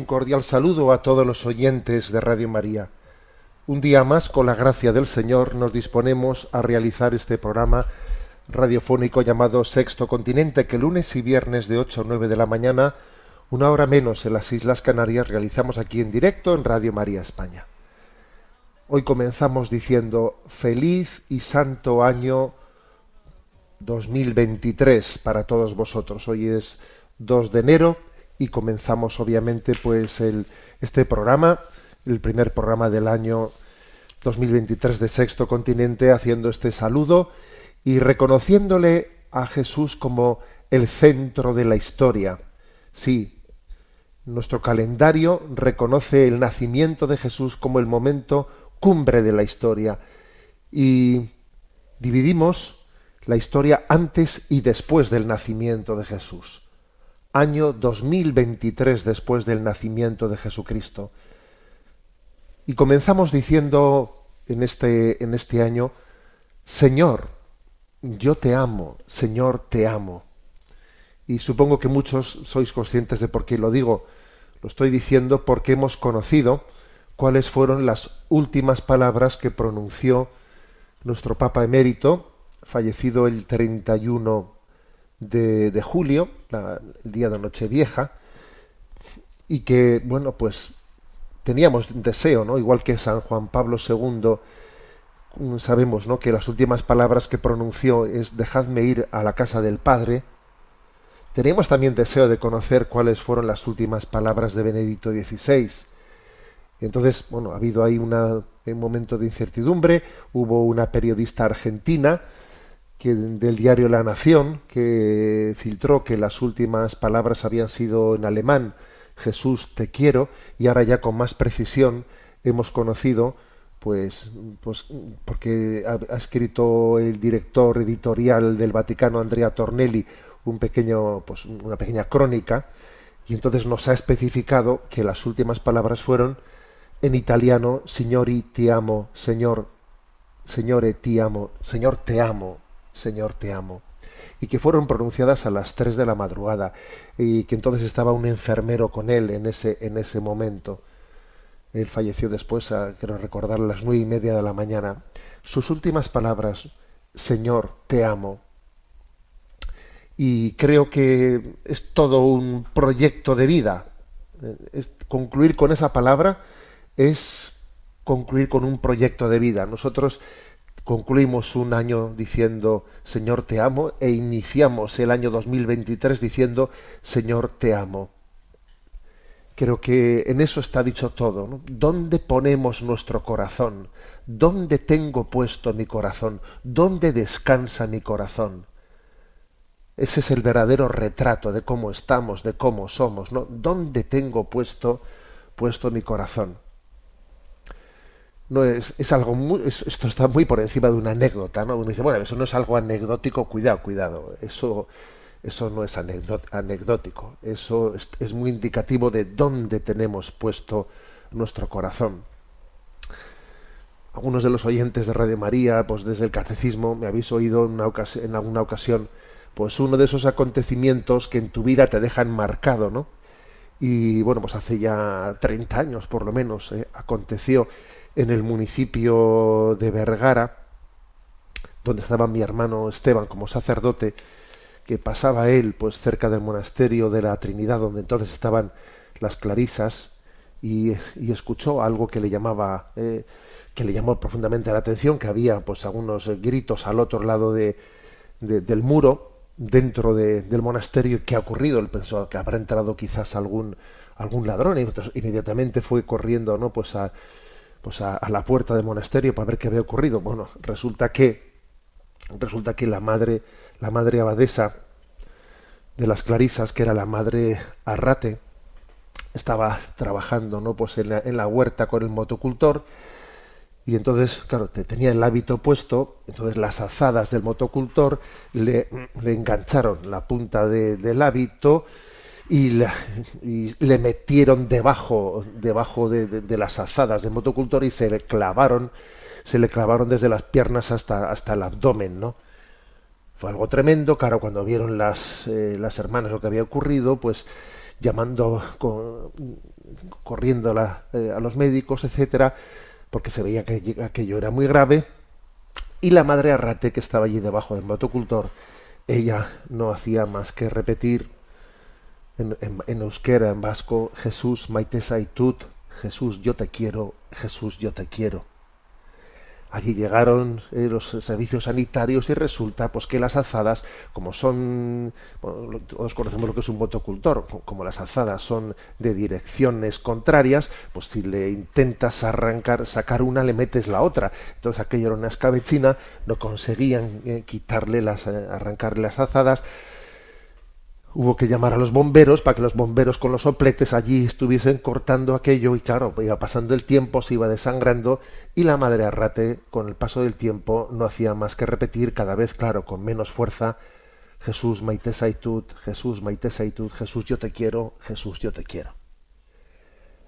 Un cordial saludo a todos los oyentes de Radio María. Un día más, con la gracia del Señor, nos disponemos a realizar este programa radiofónico llamado Sexto Continente, que lunes y viernes de 8 a 9 de la mañana, una hora menos en las Islas Canarias, realizamos aquí en directo en Radio María España. Hoy comenzamos diciendo feliz y santo año 2023 para todos vosotros. Hoy es 2 de enero y comenzamos obviamente pues este programa, el primer programa del año 2023 de Sexto Continente, haciendo este saludo y reconociéndole a Jesús como el centro de la historia. Sí, nuestro calendario reconoce el nacimiento de Jesús como el momento cumbre de la historia y dividimos la historia antes y después del nacimiento de Jesús. Año 2023 después del nacimiento de Jesucristo. Y comenzamos diciendo en este, en este año, Señor, yo te amo, Señor, te amo. Y supongo que muchos sois conscientes de por qué lo digo. Lo estoy diciendo porque hemos conocido cuáles fueron las últimas palabras que pronunció nuestro Papa emérito, fallecido el 31 de, julio, la- el día de Nochevieja, y que, bueno, pues teníamos deseo, ¿no? Igual que San Juan Pablo II, mm, sabemos, ¿no? Que las últimas palabras que pronunció es dejadme ir a la casa del Padre. Teníamos también deseo de conocer cuáles fueron las últimas palabras de Benedicto XVI. Entonces, bueno, ha habido ahí un momento de incertidumbre. Hubo una periodista argentina que, del diario La Nación que filtró que las últimas palabras habían sido en alemán, Jesús te quiero, y ahora ya con más precisión hemos conocido, pues, pues porque ha, escrito el director editorial del Vaticano, Andrea Tornelli, un pequeño, pues, una pequeña crónica, y entonces nos ha especificado que las últimas palabras fueron en italiano, signori ti amo, señor, Señore ti amo, Señor te amo, Señor te amo. Y que fueron pronunciadas a las 3 de la madrugada y que entonces estaba un enfermero con él en ese, en ese momento. Él falleció después, a, quiero recordar, a las nueve y media de la mañana. Sus últimas palabras, Señor, te amo. Y creo que es todo un proyecto de vida. Es- concluir con esa palabra es concluir con un proyecto de vida. Nosotros concluimos un año diciendo Señor te amo e iniciamos el año 2023 diciendo Señor te amo. Creo que en eso está dicho todo. ¿no? ¿Dónde ponemos nuestro corazón? ¿Dónde tengo puesto mi corazón? ¿Dónde descansa mi corazón? Ese es el verdadero retrato de cómo estamos, de cómo somos, ¿no? ¿Dónde tengo puesto, puesto mi corazón? No es, es algo muy, es- esto está muy por encima de una anécdota, ¿no? Uno dice, bueno, eso no es algo anecdótico, cuidado, cuidado, eso, eso no es anecdótico, eso es, muy indicativo de dónde tenemos puesto nuestro corazón. Algunos de los oyentes de Radio María, pues desde el catecismo, me habéis oído en, una ocasi- en alguna ocasión, pues uno de esos acontecimientos que en tu vida te dejan marcado, ¿no? Y bueno, pues hace ya 30 años por lo menos eh, aconteció en el municipio de Vergara, donde estaba mi hermano Esteban como sacerdote, que pasaba él pues cerca del monasterio de la Trinidad, donde entonces estaban las clarisas, y, y escuchó algo que le llamaba, eh, que le llamó profundamente la atención, que había pues algunos gritos al otro lado de, de- del muro, dentro de- del monasterio qué ha ocurrido. Él pensó que habrá entrado quizás algún algún ladrón y entonces inmediatamente fue corriendo, ¿no? Pues a pues a, la puerta del monasterio para ver qué había ocurrido. Bueno, resulta que resulta que la madre la madre abadesa de las Clarisas, que era la madre Arrate, estaba trabajando, ¿no? Pues en la, huerta con el motocultor y entonces, claro, te tenía el hábito puesto, entonces las azadas del motocultor le, le engancharon la punta de- del hábito y, la- le metieron debajo, debajo de, de- de las azadas del motocultor y se le clavaron, se le clavaron desde las piernas hasta, hasta el abdomen, ¿no? Fue algo tremendo, claro, cuando vieron las, eh, las hermanas lo que había ocurrido, pues llamando, co- corriendo la- eh, a los médicos, etcétera, porque se veía que aquello era muy grave. Y la madre Arrate, que estaba allí debajo del motocultor, ella no hacía más que repetir en, euskera, en vasco, Jesús, maite zaitut, Jesús, yo te quiero, Jesús, yo te quiero. Allí llegaron eh, los servicios sanitarios y resulta pues que las azadas, como son, todos conocemos lo que es un motocultor, co- como las azadas son de direcciones contrarias, pues si le intentas arrancar, sacar una, le metes la otra. Entonces aquello era una escabechina, no conseguían eh, quitarle las, eh, arrancarle las azadas. Hubo que llamar a los bomberos para que los bomberos con los sopletes allí estuviesen cortando aquello y claro, iba pasando el tiempo, se iba desangrando y la madre Arrate con el paso del tiempo no hacía más que repetir cada vez, claro, con menos fuerza, Jesús maite zaitut, Jesús maite zaitut, Jesús yo te quiero, Jesús yo te quiero.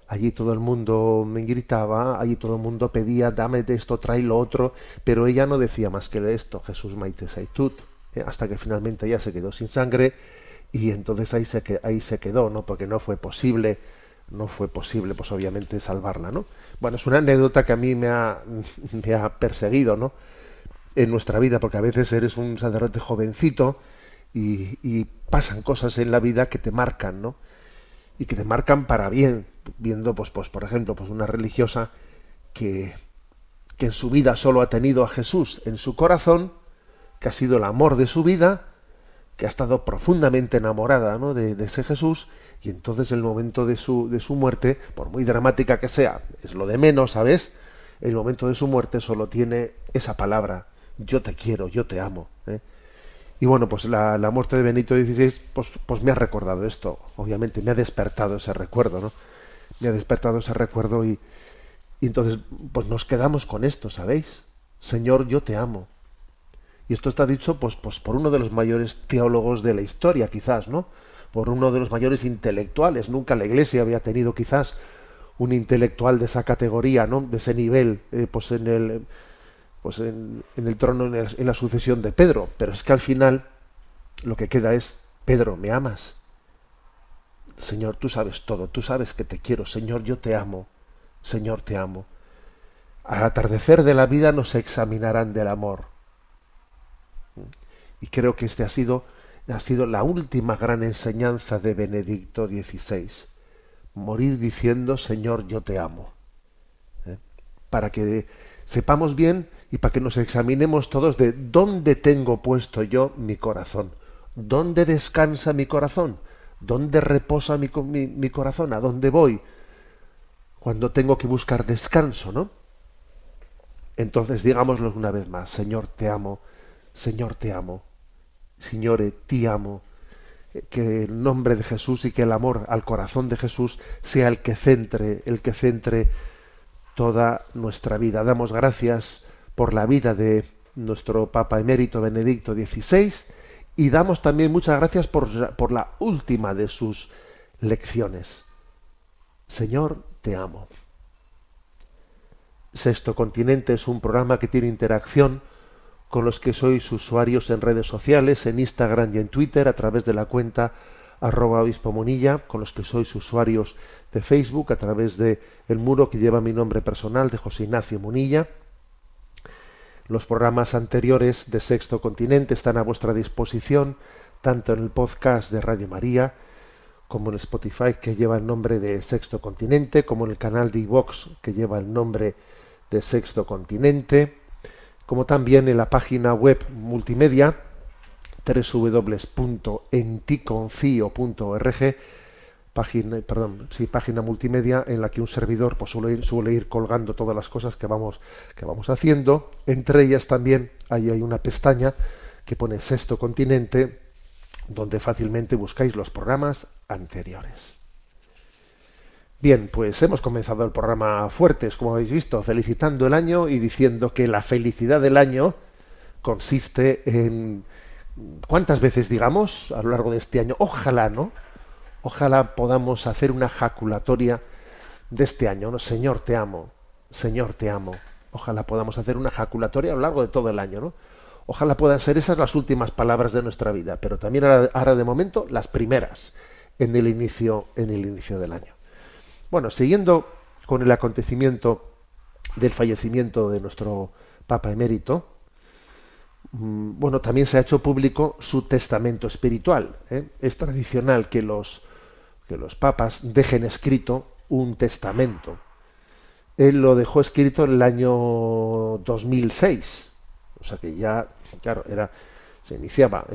Allí todo el mundo me gritaba, allí todo el mundo pedía, dame de esto, trae lo otro, pero ella no decía más que esto, Jesús maite zaitut, eh, hasta que finalmente ya se quedó sin sangre y entonces ahí se, ahí se quedó, ¿no? Porque no fue posible, no fue posible, pues obviamente salvarla, ¿no? Bueno, es una anécdota que a mí me ha, me ha perseguido, ¿no? En nuestra vida, porque a veces eres un sacerdote jovencito y, y pasan cosas en la vida que te marcan, ¿no? Y que te marcan para bien, viendo, pues, pues por ejemplo, pues una religiosa que, que en su vida solo ha tenido a Jesús en su corazón, que ha sido el amor de su vida, que ha estado profundamente enamorada ¿no? de, ese Jesús y entonces el momento de su, de su muerte, por muy dramática que sea, es lo de menos, ¿sabes? El momento de su muerte solo tiene esa palabra, yo te quiero, yo te amo. ¿eh? Y bueno, pues la, la muerte de Benito XVI pues, pues me ha recordado esto, obviamente me ha despertado ese recuerdo, ¿no? Me ha despertado ese recuerdo y, y entonces pues nos quedamos con esto, ¿sabéis? Señor, yo te amo. Y esto está dicho pues, pues por uno de los mayores teólogos de la historia, quizás, ¿no? Por uno de los mayores intelectuales. Nunca la Iglesia había tenido quizás un intelectual de esa categoría, ¿no? De ese nivel, eh, pues en el pues en, el trono, en, en la sucesión de Pedro. Pero es que al final lo que queda es, Pedro, ¿me amas? Señor, tú sabes todo, tú sabes que te quiero, Señor, yo te amo, Señor, te amo. Al atardecer de la vida nos examinarán del amor. Y creo que este ha sido, ha sido la última gran enseñanza de Benedicto XVI. Morir diciendo, Señor, yo te amo. ¿Eh? Para que sepamos bien y para que nos examinemos todos de dónde tengo puesto yo mi corazón. ¿Dónde descansa mi corazón? ¿Dónde reposa mi, mi- mi corazón? ¿A dónde voy? Cuando tengo que buscar descanso, ¿no? Entonces digámoslo una vez más, Señor, te amo, Señor, te amo, Signore, ti amo. Que el nombre de Jesús y que el amor al corazón de Jesús sea el que centre, el que centre toda nuestra vida. Damos gracias por la vida de nuestro Papa emérito Benedicto XVI y damos también muchas gracias por, por la última de sus lecciones. Señor, te amo. Sexto Continente es un programa que tiene interacción con los que sois usuarios en redes sociales, en Instagram y en Twitter, a través de la cuenta arroba obispo Munilla, con los que sois usuarios de Facebook, a través de el muro que lleva mi nombre personal de José Ignacio Munilla. Los programas anteriores de Sexto Continente están a vuestra disposición, tanto en el podcast de Radio María, como en Spotify, que lleva el nombre de Sexto Continente, como en el canal de iVox, que lleva el nombre de Sexto Continente, como también en la página web multimedia www.enticonfio.org página, perdón, sí, página multimedia en la que un servidor pues, suele, ir, suele ir colgando todas las cosas que vamos, que vamos haciendo. Entre ellas también hay una pestaña que pone Sexto Continente, donde fácilmente buscáis los programas anteriores. Bien, pues hemos comenzado el programa fuertes, como habéis visto, felicitando el año y diciendo que la felicidad del año consiste en cuántas veces digamos a lo largo de este año, ojalá, ¿no? Ojalá podamos hacer una jaculatoria de este año, ¿no? Señor, te amo, Señor, te amo. Ojalá podamos hacer una jaculatoria a lo largo de todo el año, ¿no? Ojalá puedan ser esas las últimas palabras de nuestra vida, pero también ahora, de momento las primeras en el inicio, en el inicio del año. Bueno, siguiendo con el acontecimiento del fallecimiento de nuestro Papa emérito, mm, bueno, también se ha hecho público su testamento espiritual. ¿eh? Es tradicional que los que los papas dejen escrito un testamento. Él lo dejó escrito en el año 2006, o sea que ya, claro, era se iniciaba,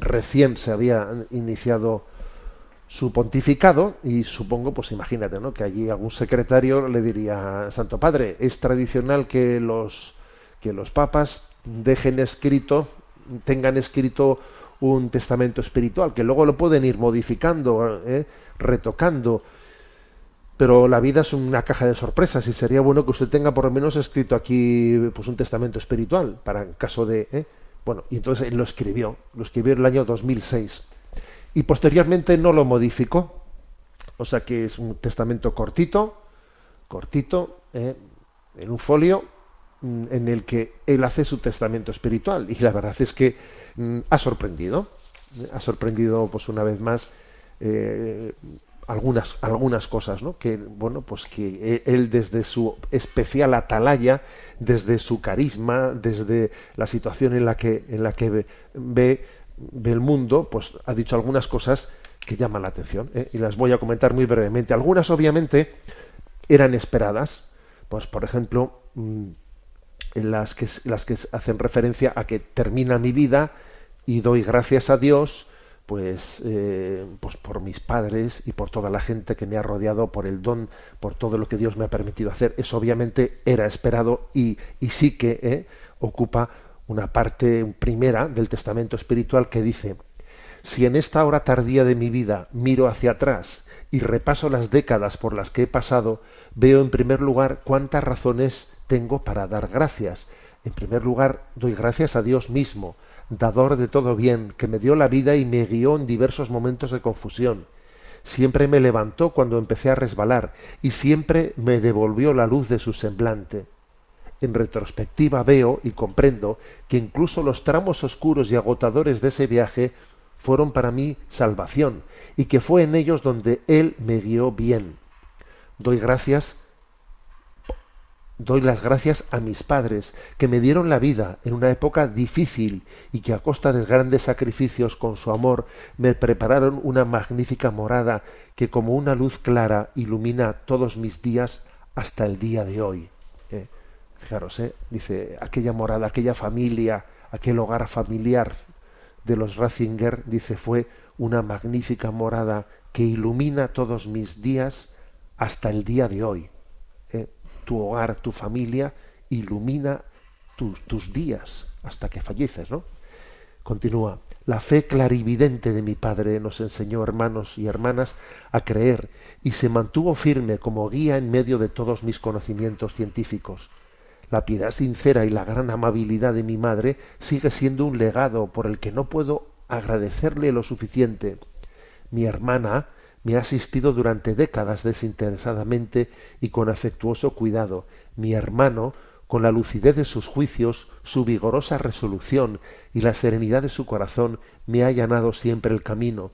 recién se había iniciado su pontificado y supongo, pues imagínate, ¿no? Que allí algún secretario le diría, Santo Padre, es tradicional que los que los papas dejen escrito, tengan escrito un testamento espiritual, que luego lo pueden ir modificando, ¿eh? retocando. Pero la vida es una caja de sorpresas y sería bueno que usted tenga por lo menos escrito aquí pues un testamento espiritual para en caso de ¿eh? bueno y entonces él lo escribió lo escribió en el año 2006 y posteriormente no lo modificó o sea que es un testamento cortito cortito ¿eh? en un folio mm, en el que él hace su testamento espiritual y la verdad es que mm, ha sorprendido ha sorprendido pues una vez más eh, algunas algunas cosas ¿no? que bueno pues que él desde su especial atalaya desde su carisma desde la situación en la que en la que ve, el mundo pues ha dicho algunas cosas que llaman la atención ¿eh? y las voy a comentar muy brevemente algunas obviamente eran esperadas pues por ejemplo mm, en las que las que hacen referencia a que termina mi vida y doy gracias a Dios pues, eh, pues por mis padres y por toda la gente que me ha rodeado, por el don, por todo lo que Dios me ha permitido hacer. Eso obviamente era esperado y, y sí que eh, ocupa una parte primera del testamento espiritual que dice, si en esta hora tardía de mi vida miro hacia atrás y repaso las décadas por las que he pasado, veo en primer lugar cuántas razones tengo para dar gracias. En primer lugar, doy gracias a Dios mismo, dador de todo bien, que me dio la vida y me guió en diversos momentos de confusión. Siempre me levantó cuando empecé a resbalar y siempre me devolvió la luz de su semblante. En retrospectiva veo y comprendo que incluso los tramos oscuros y agotadores de ese viaje fueron para mí salvación y que fue en ellos donde Él me guió bien. Doy gracias doy las gracias a mis padres, que me dieron la vida en una época difícil y que a costa de grandes sacrificios con su amor me prepararon una magnífica morada que como una luz clara ilumina todos mis días hasta el día de hoy. Eh, fijaros, eh, dice, aquella morada, aquella familia, aquel hogar familiar de los Ratzinger, dice, fue una magnífica morada que ilumina todos mis días hasta el día de hoy tu hogar, tu familia, ilumina tus días hasta que falleces, ¿no? Continúa, la fe clarividente de mi padre nos enseñó, hermanos y hermanas, a creer y se mantuvo firme como guía en medio de todos mis conocimientos científicos. La piedad sincera y la gran amabilidad de mi madre sigue siendo un legado por el que no puedo agradecerle lo suficiente. Mi hermana, me ha asistido durante décadas desinteresadamente y con afectuoso cuidado. Mi hermano, con la lucidez de sus juicios, su vigorosa resolución y la serenidad de su corazón, me ha allanado siempre el camino.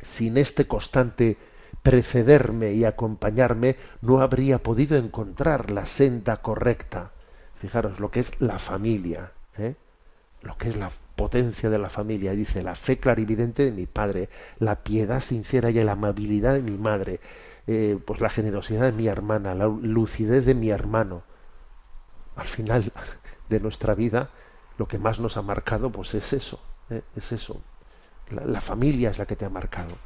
Sin este constante precederme y acompañarme, no habría podido encontrar la senda correcta. Fijaros lo que es la familia, ¿eh? lo que es la potencia de la familia. Dice, la fe clarividente de mi padre, la piedad sincera y la amabilidad de mi madre, eh, pues la generosidad de mi hermana, la lucidez de mi hermano. Al final de nuestra vida, lo que más nos ha marcado, pues es eso, ¿eh? es eso. La, la familia es la que te ha marcado.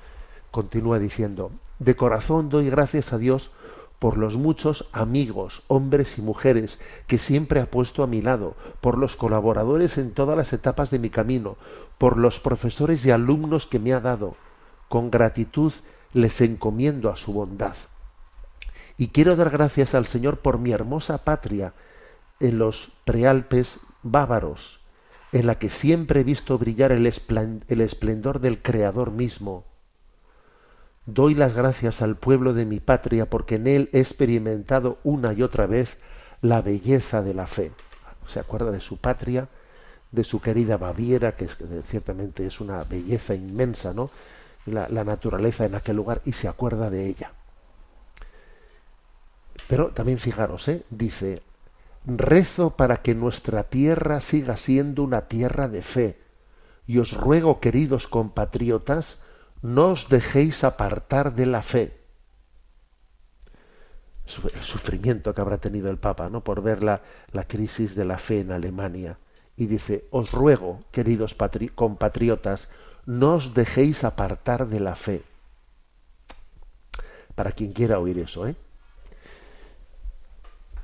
Continúa diciendo, de corazón doy gracias a Dios por los muchos amigos, hombres y mujeres que siempre ha puesto a mi lado, por los colaboradores en todas las etapas de mi camino, por los profesores y alumnos que me ha dado. Con gratitud les encomiendo a su bondad. Y quiero dar gracias al Señor por mi hermosa patria en los prealpes bávaros, en la que siempre he visto brillar el, esplen- el esplendor del Creador mismo. Doy las gracias al pueblo de mi patria porque en él he experimentado una y otra vez la belleza de la fe. Se acuerda de su patria, de su querida Baviera, que, ciertamente es una belleza inmensa, ¿no? La, la naturaleza en aquel lugar y se acuerda de ella. Pero también fijaros, ¿eh? dice, rezo para que nuestra tierra siga siendo una tierra de fe. Y os ruego, queridos compatriotas, no os dejéis apartar de la fe. El sufrimiento que habrá tenido el Papa, ¿no? Por ver la, la crisis de la fe en Alemania. Y dice, os ruego, queridos patri- compatriotas, no os dejéis apartar de la fe. Para quien quiera oír eso, ¿eh?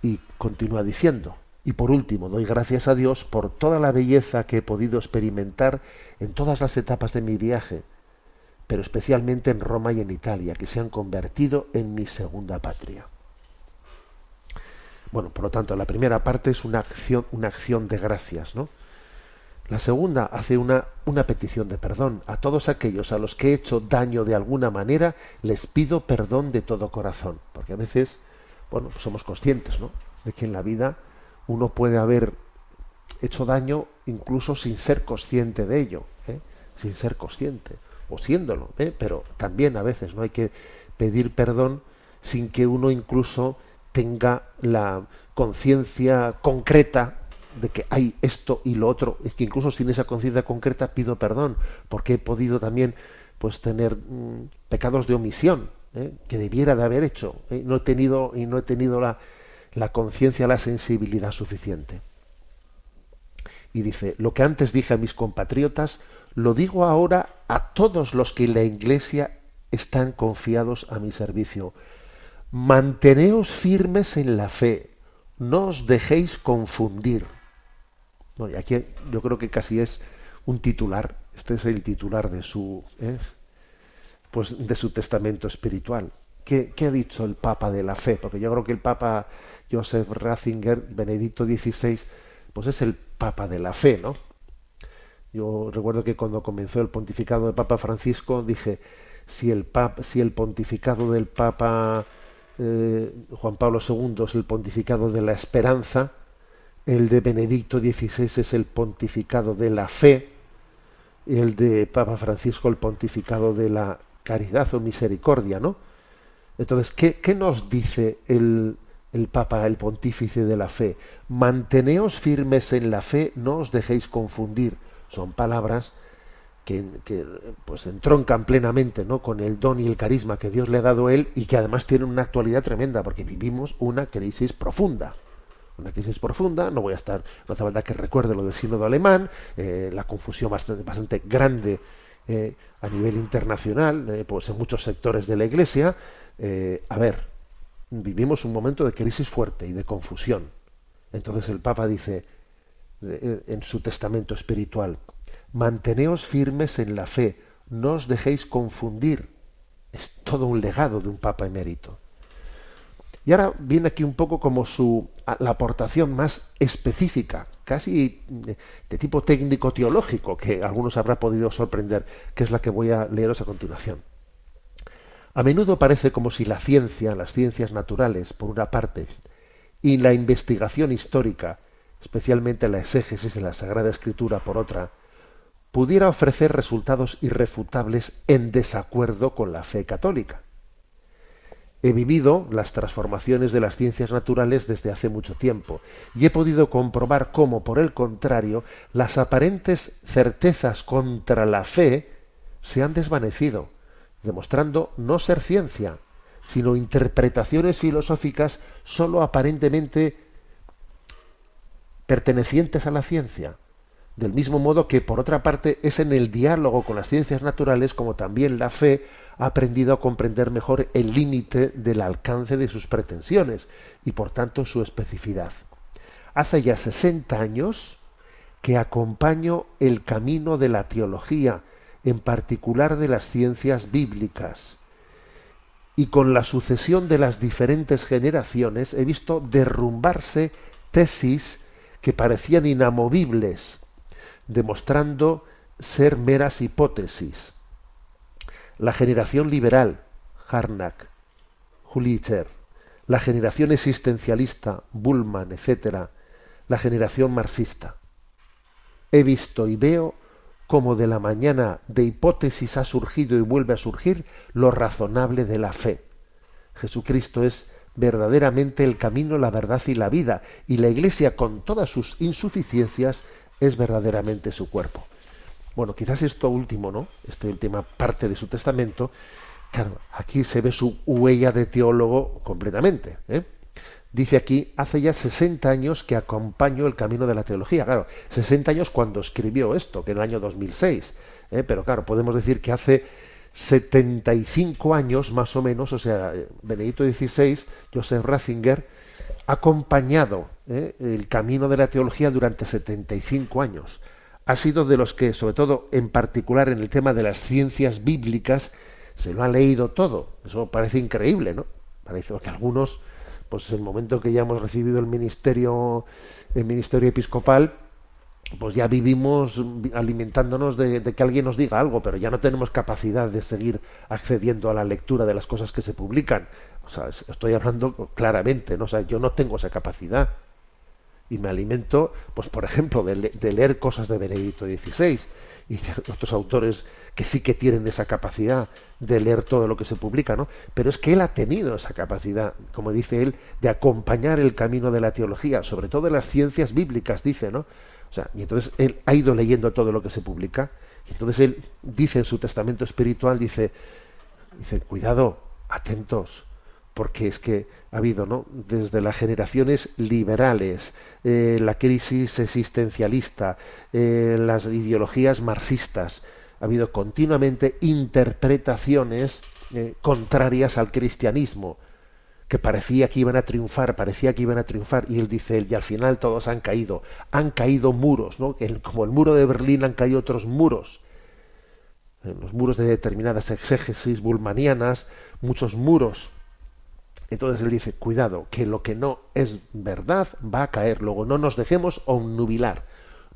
Y continúa diciendo, y por último, doy gracias a Dios por toda la belleza que he podido experimentar en todas las etapas de mi viaje, pero especialmente en Roma y en Italia, que se han convertido en mi segunda patria. Bueno, por lo tanto, la primera parte es una acción, una acción de gracias, ¿no? La segunda hace una, una petición de perdón. A todos aquellos a los que he hecho daño de alguna manera, les pido perdón de todo corazón. Porque a veces, bueno, pues somos conscientes, ¿no? De que en la vida uno puede haber hecho daño incluso sin ser consciente de ello, ¿eh? sin ser consciente, o siéndolo, ¿eh? pero también a veces no hay que pedir perdón sin que uno incluso tenga la conciencia concreta de que hay esto y lo otro, es que incluso sin esa conciencia concreta pido perdón, porque he podido también pues tener mm, pecados de omisión ¿eh? que debiera de haber hecho, ¿eh? no he tenido y no he tenido la, la conciencia, la sensibilidad suficiente. Y dice, lo que antes dije a mis compatriotas, lo digo ahora a todos los que en la iglesia están confiados a mi servicio. Manteneos firmes en la fe, no os dejéis confundir. No, y aquí yo creo que casi es un titular, este es el titular de su, ¿eh? pues de su testamento espiritual. ¿Qué, ¿Qué ha dicho el Papa de la fe? Porque yo creo que el Papa Joseph Ratzinger, Benedicto XVI, pues es el Papa de la fe, ¿no? Yo recuerdo que cuando comenzó el pontificado del Papa Francisco dije, si el, si el pontificado del Papa eh, Juan Pablo II es el pontificado de la esperanza, el de Benedicto XVI es el pontificado de la fe, el de Papa Francisco el pontificado de la caridad o misericordia, ¿no? Entonces, ¿qué, qué nos dice el, el Papa, el pontífice de la fe? Manteneos firmes en la fe, no os dejéis confundir. Son palabras que, que, pues entroncan plenamente ¿no? con el don y el carisma que Dios le ha dado a él y que además tienen una actualidad tremenda, porque vivimos una crisis profunda. Una crisis profunda, no voy a estar, no hace falta que recuerde lo del sínodo alemán, eh, la confusión bastante, bastante grande eh, a nivel internacional, eh, pues en muchos sectores de la Iglesia. A ver, vivimos un momento de crisis fuerte y de confusión. Entonces el Papa dice en su testamento espiritual, manteneos firmes en la fe, no os dejéis confundir. Es todo un legado de un Papa emérito. Y ahora viene aquí un poco como su la aportación más específica, casi de, de tipo técnico teológico, que algunos habrá podido sorprender, que es la que voy a leeros a continuación. A menudo parece como si la ciencia, las ciencias naturales, por una parte, y la investigación histórica, especialmente la exégesis de la Sagrada Escritura, por otra, pudiera ofrecer resultados irrefutables en desacuerdo con la fe católica. He vivido las transformaciones de las ciencias naturales desde hace mucho tiempo y he podido comprobar cómo, por el contrario, las aparentes certezas contra la fe se han desvanecido, demostrando no ser ciencia, sino interpretaciones filosóficas sólo aparentemente pertenecientes a la ciencia, Del mismo modo que, por otra parte, es en el diálogo con las ciencias naturales como también la fe ha aprendido a comprender mejor el límite del alcance de sus pretensiones y, por tanto, su especificidad. Hace ya 60 años que acompaño el camino de la teología, en particular de las ciencias bíblicas. Y con la sucesión de las diferentes generaciones he visto derrumbarse tesis que parecían inamovibles, demostrando ser meras hipótesis. La generación liberal, Harnack, Hulitzer, la generación existencialista, Bullman, etc., la generación marxista. He visto y veo cómo de la mañana de hipótesis ha surgido y vuelve a surgir lo razonable de la fe. Jesucristo es verdaderamente el camino, la verdad y la vida, y la Iglesia, con todas sus insuficiencias, es verdaderamente su cuerpo. Bueno, quizás esto último, ¿no? Esta última parte de su testamento, claro, aquí se ve su huella de teólogo completamente. ¿eh? Dice aquí, hace ya 60 años que acompaño el camino de la teología. Claro, 60 años cuando escribió esto, que en el año 2006. ¿eh? Pero claro, podemos decir que hace 75 años más o menos, o sea, Benedicto XVI, Joseph Ratzinger, ha acompañado ¿eh? el camino de la teología durante 75 años. Ha sido de los que, sobre todo en particular en el tema de las ciencias bíblicas, se lo ha leído todo. Eso parece increíble, ¿no? Parece que algunos pues el momento que ya hemos recibido el ministerio, el ministerio episcopal, pues ya vivimos alimentándonos de, que alguien nos diga algo, pero ya no tenemos capacidad de seguir accediendo a la lectura de las cosas que se publican. O sea, estoy hablando claramente, ¿no? O sea, yo no tengo esa capacidad. Y me alimento, pues por ejemplo, de, de leer cosas de Benedicto XVI y de otros autores que sí que tienen esa capacidad de leer todo lo que se publica, ¿no? Pero es que él ha tenido esa capacidad, como dice él, de acompañar el camino de la teología, sobre todo de las ciencias bíblicas, dice, ¿no? O sea, y entonces él ha ido leyendo todo lo que se publica, y entonces él dice en su testamento espiritual, dice, dice, cuidado, atentos, porque es que ha habido, ¿no? Desde las generaciones liberales, eh, la crisis existencialista, eh, las ideologías marxistas, ha habido continuamente interpretaciones eh, contrarias al cristianismo, que parecía que iban a triunfar, parecía que iban a triunfar, y él dice, y al final todos han caído, han caído muros, ¿no? como el muro de Berlín han caído otros muros, los muros de determinadas exégesis bulmanianas, muchos muros. Entonces él dice, cuidado, que lo que no es verdad va a caer, luego no nos dejemos onnubilar,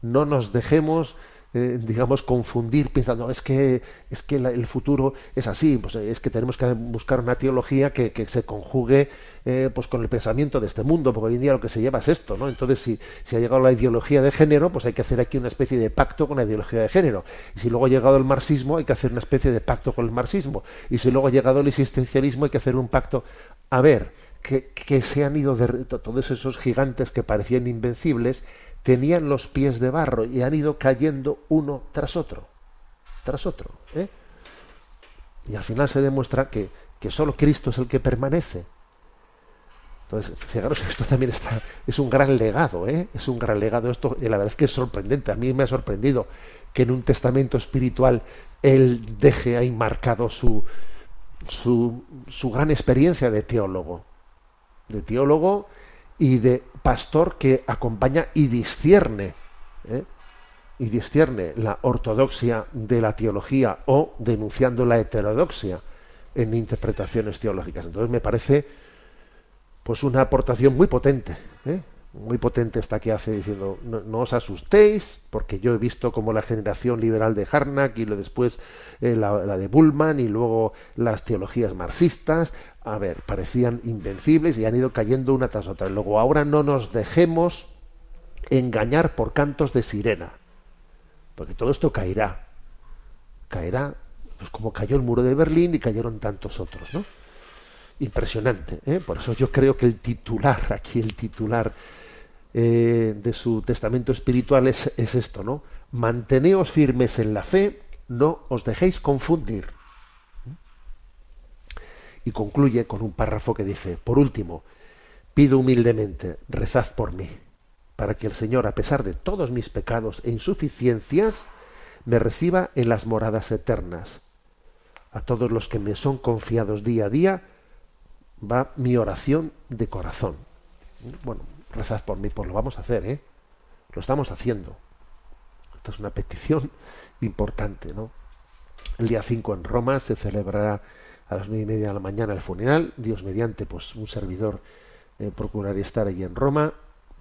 no nos dejemos eh, digamos, confundir pensando, es que, es que el futuro es así, pues es que tenemos que buscar una teología que, que se conjugue eh, pues con el pensamiento de este mundo, porque hoy en día lo que se lleva es esto, ¿no? Entonces, si, si ha llegado la ideología de género, pues hay que hacer aquí una especie de pacto con la ideología de género. Y si luego ha llegado el marxismo, hay que hacer una especie de pacto con el marxismo. Y si luego ha llegado el existencialismo, hay que hacer un pacto. A ver, que, que se han ido de, todos esos gigantes que parecían invencibles, tenían los pies de barro y han ido cayendo uno tras otro, tras otro. ¿eh? Y al final se demuestra que, que solo Cristo es el que permanece. Entonces, fijaros, esto también está, es un gran legado, ¿eh? es un gran legado. Esto, y la verdad es que es sorprendente. A mí me ha sorprendido que en un testamento espiritual él deje ahí marcado su, su, su gran experiencia de teólogo. De teólogo y de pastor que acompaña y discierne, ¿eh? y discierne la ortodoxia de la teología o denunciando la heterodoxia en interpretaciones teológicas. Entonces me parece pues una aportación muy potente, ¿eh? muy potente esta que hace diciendo no, os asustéis porque yo he visto como la generación liberal de Harnack y después eh, la, la, de Bullman y luego las teologías marxistas a ver parecían invencibles y han ido cayendo una tras otra luego ahora no nos dejemos engañar por cantos de sirena porque todo esto caerá caerá pues como cayó el muro de Berlín y cayeron tantos otros no impresionante ¿eh? por eso yo creo que el titular aquí el titular eh, de su testamento espiritual es, es esto, ¿no? Manteneos firmes en la fe, no os dejéis confundir. Y concluye con un párrafo que dice, por último, pido humildemente, rezad por mí, para que el Señor, a pesar de todos mis pecados e insuficiencias, me reciba en las moradas eternas. A todos los que me son confiados día a día, va mi oración de corazón. Bueno, rezad por mí, pues lo vamos a hacer, ¿eh? Lo estamos haciendo. Esta es una petición importante, ¿no? El día 5 en Roma se celebrará a las nueve y media de la mañana el funeral. Dios mediante, pues un servidor eh, procuraría estar allí en Roma,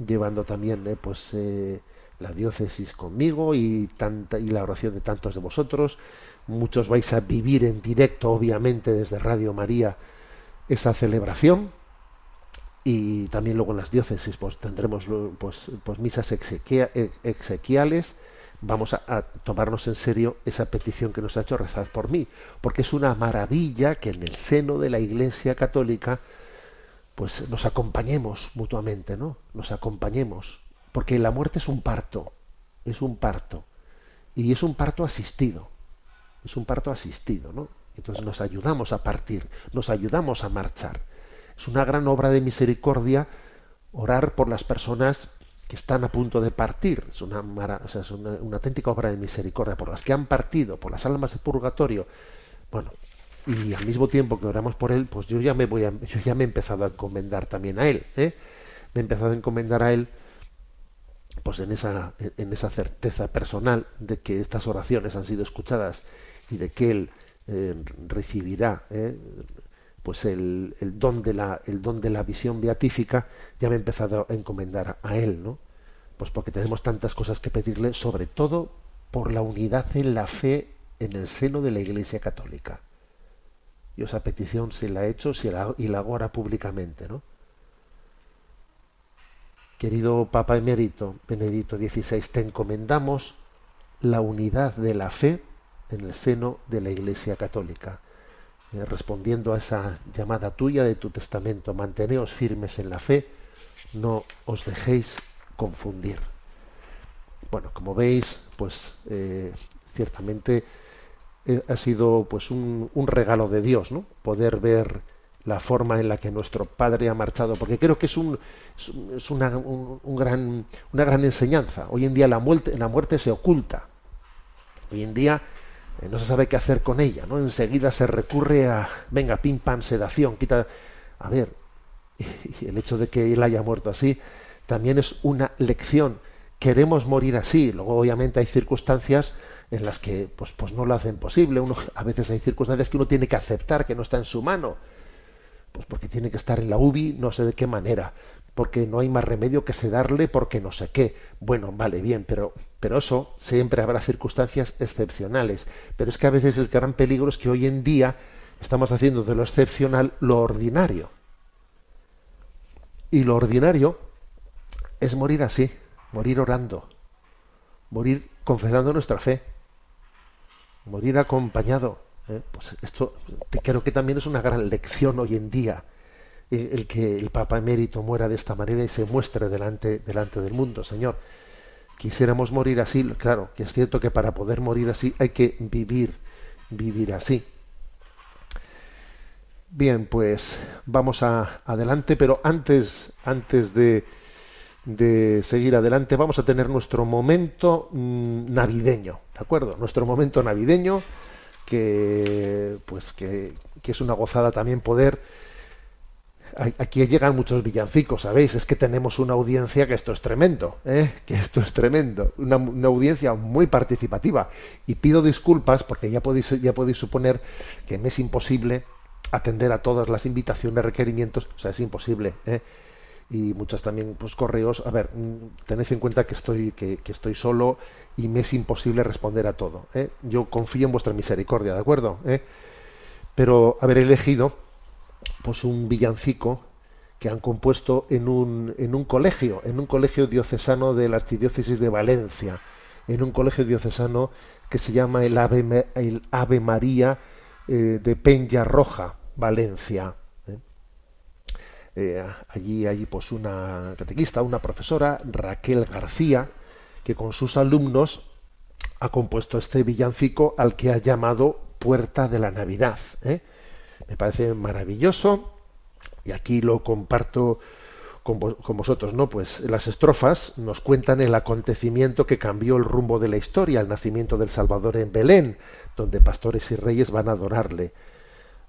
llevando también eh, pues eh, la diócesis conmigo y tanta y la oración de tantos de vosotros. Muchos vais a vivir en directo, obviamente, desde Radio María esa celebración y también luego en las diócesis pues tendremos pues, pues misas exequia, exequiales vamos a, tomarnos en serio esa petición que nos ha hecho rezar por mí porque es una maravilla que en el seno de la Iglesia Católica pues nos acompañemos mutuamente no nos acompañemos porque la muerte es un parto es un parto y es un parto asistido es un parto asistido no entonces nos ayudamos a partir nos ayudamos a marchar. Es una gran obra de misericordia orar por las personas que están a punto de partir. Es una, o sea, es una, una auténtica obra de misericordia por las que han partido, por las almas de purgatorio. Bueno, y al mismo tiempo que oramos por él, pues yo ya me voy a, yo ya me he empezado a encomendar también a él, ¿eh? me he empezado a encomendar a él, pues en esa, en esa certeza personal de que estas oraciones han sido escuchadas y de que él eh, recibirá ¿eh? Pues el, el, don de la, el don de la visión beatífica, ya me he empezado a encomendar a él, ¿no? Pues porque tenemos tantas cosas que pedirle, sobre todo por la unidad en la fe en el seno de la Iglesia Católica. Yo esa petición se la he hecho se la, y la hago ahora públicamente, ¿no? Querido Papa Emérito Benedicto XVI, te encomendamos la unidad de la fe en el seno de la Iglesia Católica eh, respondiendo a esa llamada tuya de tu testamento, manteneos firmes en la fe, no os dejéis confundir. Bueno, como veis, pues eh, ciertamente eh, ha sido pues un, regalo de Dios, ¿no? Poder ver la forma en la que nuestro Padre ha marchado, porque creo que es, un, es una, un, un gran, una gran enseñanza. Hoy en día la muerte, la muerte se oculta. Hoy en día eh, no se sabe qué hacer con ella, ¿no? Enseguida se recurre a, venga, pim pam, sedación, quita. A ver, y el hecho de que él haya muerto así también es una lección. Queremos morir así. Luego, obviamente, hay circunstancias en las que pues, pues no lo hacen posible. A veces hay circunstancias que uno tiene que aceptar que no está en su mano. Pues porque tiene que estar en la UBI, no sé de qué manera porque no hay más remedio que sedarle porque no sé qué. Bueno, vale, bien, pero, pero eso siempre habrá circunstancias excepcionales. Pero es que a veces el gran peligro es que hoy en día estamos haciendo de lo excepcional lo ordinario. Y lo ordinario es morir así, morir orando, morir confesando nuestra fe, morir acompañado. ¿eh? Pues esto creo que también es una gran lección hoy en día el que el Papa emérito muera de esta manera y se muestre delante, del mundo, Señor. Quisiéramos morir así, claro, que es cierto que para poder morir así hay que vivir, vivir así. Bien, pues vamos a, adelante, pero antes, antes de, de seguir adelante, vamos a tener nuestro momento mmm, navideño, ¿de acuerdo? Nuestro momento navideño, que pues que, que es una gozada también poder aquí llegan muchos villancicos, ¿sabéis? Es que tenemos una audiencia que esto es tremendo, ¿eh? que esto es tremendo, una, una, audiencia muy participativa. Y pido disculpas porque ya podéis, ya podéis suponer que me es imposible atender a todas las invitaciones, requerimientos, o sea, es imposible. ¿eh? Y muchas también pues correos. A ver, mm, tened en cuenta que estoy, que, que estoy solo y me es imposible responder a todo. ¿eh? Yo confío en vuestra misericordia, ¿de acuerdo? ¿Eh? Pero haber elegido pues un villancico que han compuesto en un, en un colegio, en un colegio diocesano de la Archidiócesis de Valencia, en un colegio diocesano que se llama el Ave, el Ave María eh, de Peña Roja, Valencia. ¿eh? Eh, allí hay pues una catequista, una profesora, Raquel García, que con sus alumnos ha compuesto este villancico al que ha llamado Puerta de la Navidad. ¿eh? Me parece maravilloso y aquí lo comparto con, vo- con vosotros, ¿no? Pues las estrofas nos cuentan el acontecimiento que cambió el rumbo de la historia, el nacimiento del Salvador en Belén, donde pastores y reyes van a adorarle.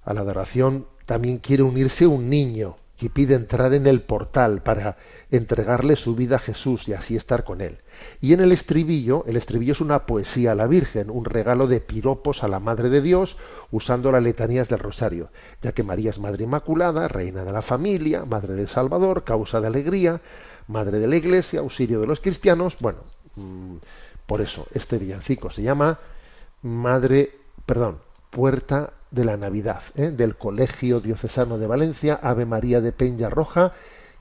A la adoración también quiere unirse un niño que pide entrar en el portal para entregarle su vida a Jesús y así estar con él. Y en el estribillo, el estribillo es una poesía a la Virgen, un regalo de piropos a la Madre de Dios, usando las letanías del Rosario, ya que María es Madre Inmaculada, Reina de la Familia, Madre del Salvador, causa de alegría, Madre de la Iglesia, auxilio de los cristianos. Bueno, mm, por eso este villancico se llama Madre, perdón, Puerta de la Navidad, ¿eh? del Colegio Diocesano de Valencia, Ave María de Peña Roja,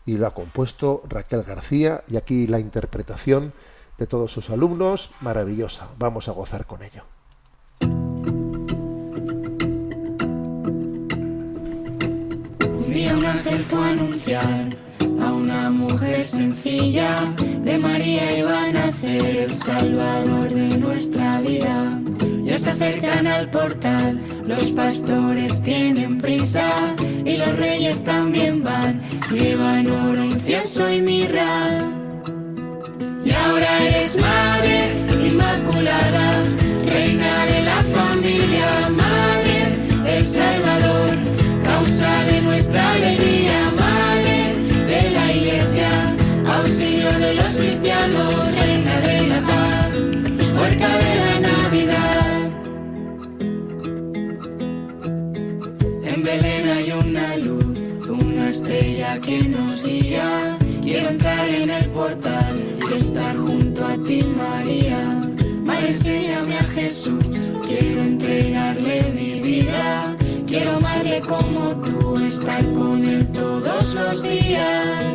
y lo ha compuesto Raquel García, y aquí la interpretación de todos sus alumnos, maravillosa. Vamos a gozar con ello. Un día un ángel fue anunciar una mujer sencilla, de María iba a nacer el Salvador de nuestra vida. Ya se acercan al portal, los pastores tienen prisa y los reyes también van, llevan oro, incienso y mirra. Y ahora eres madre inmaculada, reina de la familia, madre del Salvador, causa de nuestra alegría, cristianos, reina de la paz, puerta de la Navidad. En Belén hay una luz, una estrella que nos guía. Quiero entrar en el portal y estar junto a ti, María. Madre, enséñame a Jesús. Quiero entregarle mi vida. Quiero amarle como tú, estar con él todos los días.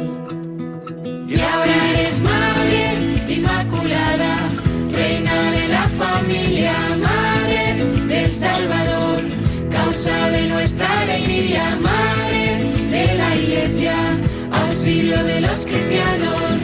Y ahora eres madre inmaculada, reina de la familia, madre del Salvador, causa de nuestra alegría, madre de la iglesia, auxilio de los cristianos,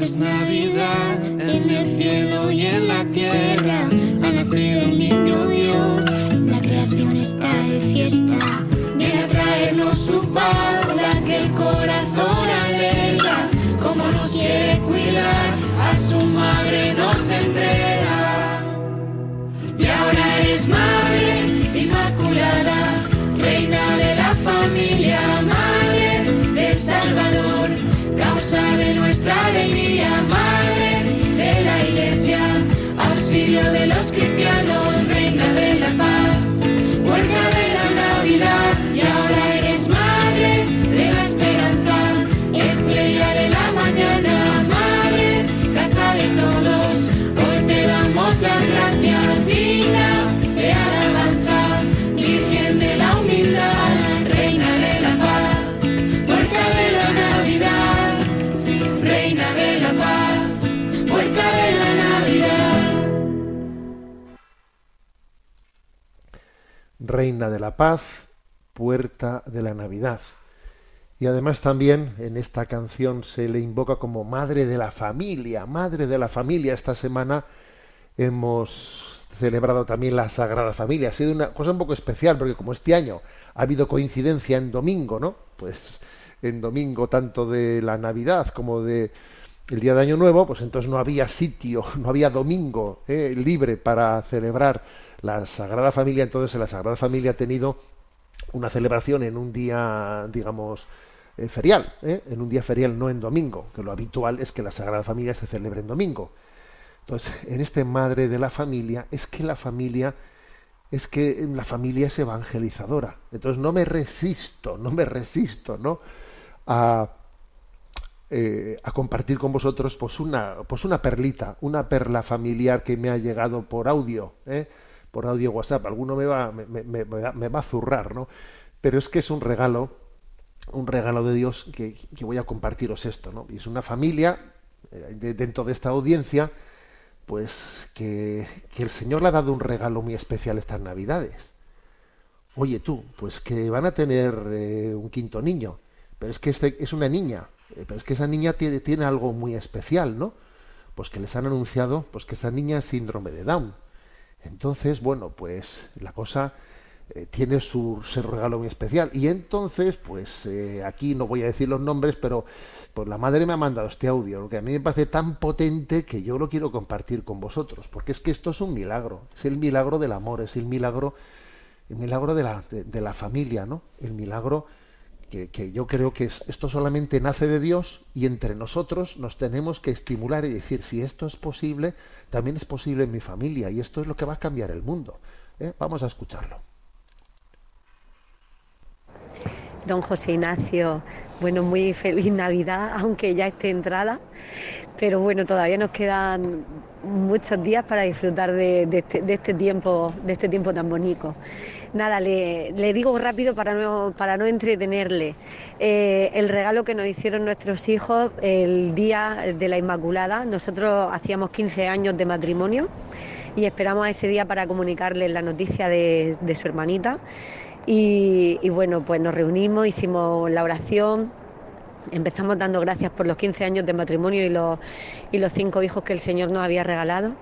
es Navidad, en el cielo y en la tierra ha nacido el niño Dios, la creación está de fiesta, viene a traernos su la que el corazón alegra, como nos quiere cuidar, a su madre nos entrega. Y ahora eres madre Reina de la Paz, Puerta de la Navidad. Y además también en esta canción se le invoca como Madre de la Familia, Madre de la Familia. Esta semana hemos celebrado también la Sagrada Familia. Ha sido una cosa un poco especial porque como este año ha habido coincidencia en domingo, ¿no? Pues en domingo tanto de la Navidad como de el día de Año Nuevo, pues entonces no había sitio, no había domingo eh, libre para celebrar la Sagrada Familia. Entonces la Sagrada Familia ha tenido una celebración en un día, digamos, eh, ferial, ¿eh? en un día ferial, no en domingo, que lo habitual es que la Sagrada Familia se celebre en domingo. Entonces, en este Madre de la Familia, es que la familia, es que la familia es evangelizadora. Entonces, no me resisto, no me resisto, ¿no? A, eh, a compartir con vosotros pues una, pues una perlita, una perla familiar que me ha llegado por audio, ¿eh? Por audio WhatsApp. Alguno me va, me, me- me va, a zurrar, ¿no? Pero es que es un regalo, un regalo de Dios que, voy a compartiros esto, ¿no? Y es una familia eh, de- dentro de esta audiencia, pues que, que el Señor le ha dado un regalo muy especial estas Navidades. Oye tú, pues que van a tener eh, un quinto niño, pero es que este es una niña, eh, pero es que esa niña tiene, tiene algo muy especial, ¿no? Pues que les han anunciado pues que esa niña es síndrome de Down. Entonces, bueno, pues la cosa eh, tiene su, regalo muy especial. Y entonces, pues eh, aquí no voy a decir los nombres, pero pues la madre me ha mandado este audio, lo que a mí me parece tan potente que yo lo quiero compartir con vosotros, porque es que esto es un milagro, es el milagro del amor, es el milagro, el milagro de la, de la familia, ¿no? El milagro que, yo creo que es, esto solamente nace de Dios y entre nosotros nos tenemos que estimular y decir, si esto es posible, también es posible en mi familia y esto es lo que va a cambiar el mundo. ¿eh? Vamos a escucharlo. Don José Ignacio, bueno, muy feliz Navidad, aunque ya esté entrada, pero bueno, todavía nos quedan muchos días para disfrutar de, de este, de este tiempo, de este tiempo tan bonito. Nada, le, digo rápido para no, para no entretenerle. Eh, el regalo que nos hicieron nuestros hijos el día de la Inmaculada, nosotros hacíamos 15 años de matrimonio y esperamos a ese día para comunicarles la noticia de, de su hermanita. Y, y bueno, pues nos reunimos, hicimos la oración, empezamos dando gracias por los 15 años de matrimonio y los, y los cinco hijos que el Señor nos había regalado.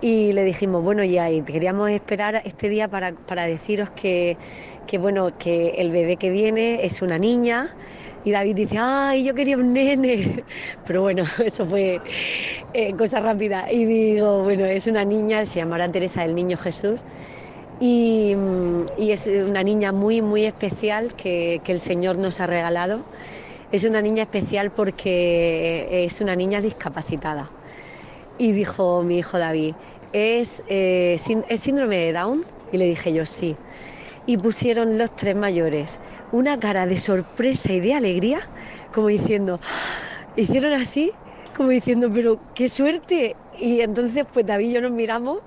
Y le dijimos, bueno, ya, y queríamos esperar este día para, para deciros que, que, bueno, que el bebé que viene es una niña. Y David dice, ay, yo quería un nene. Pero bueno, eso fue eh, cosa rápida. Y digo, bueno, es una niña, se llamará Teresa del Niño Jesús. Y, y es una niña muy, muy especial que, que el Señor nos ha regalado. Es una niña especial porque es una niña discapacitada. Y dijo mi hijo David, ¿es, eh, ¿es síndrome de Down? Y le dije yo, sí. Y pusieron los tres mayores una cara de sorpresa y de alegría, como diciendo, hicieron así, como diciendo, pero qué suerte. Y entonces pues David y yo nos miramos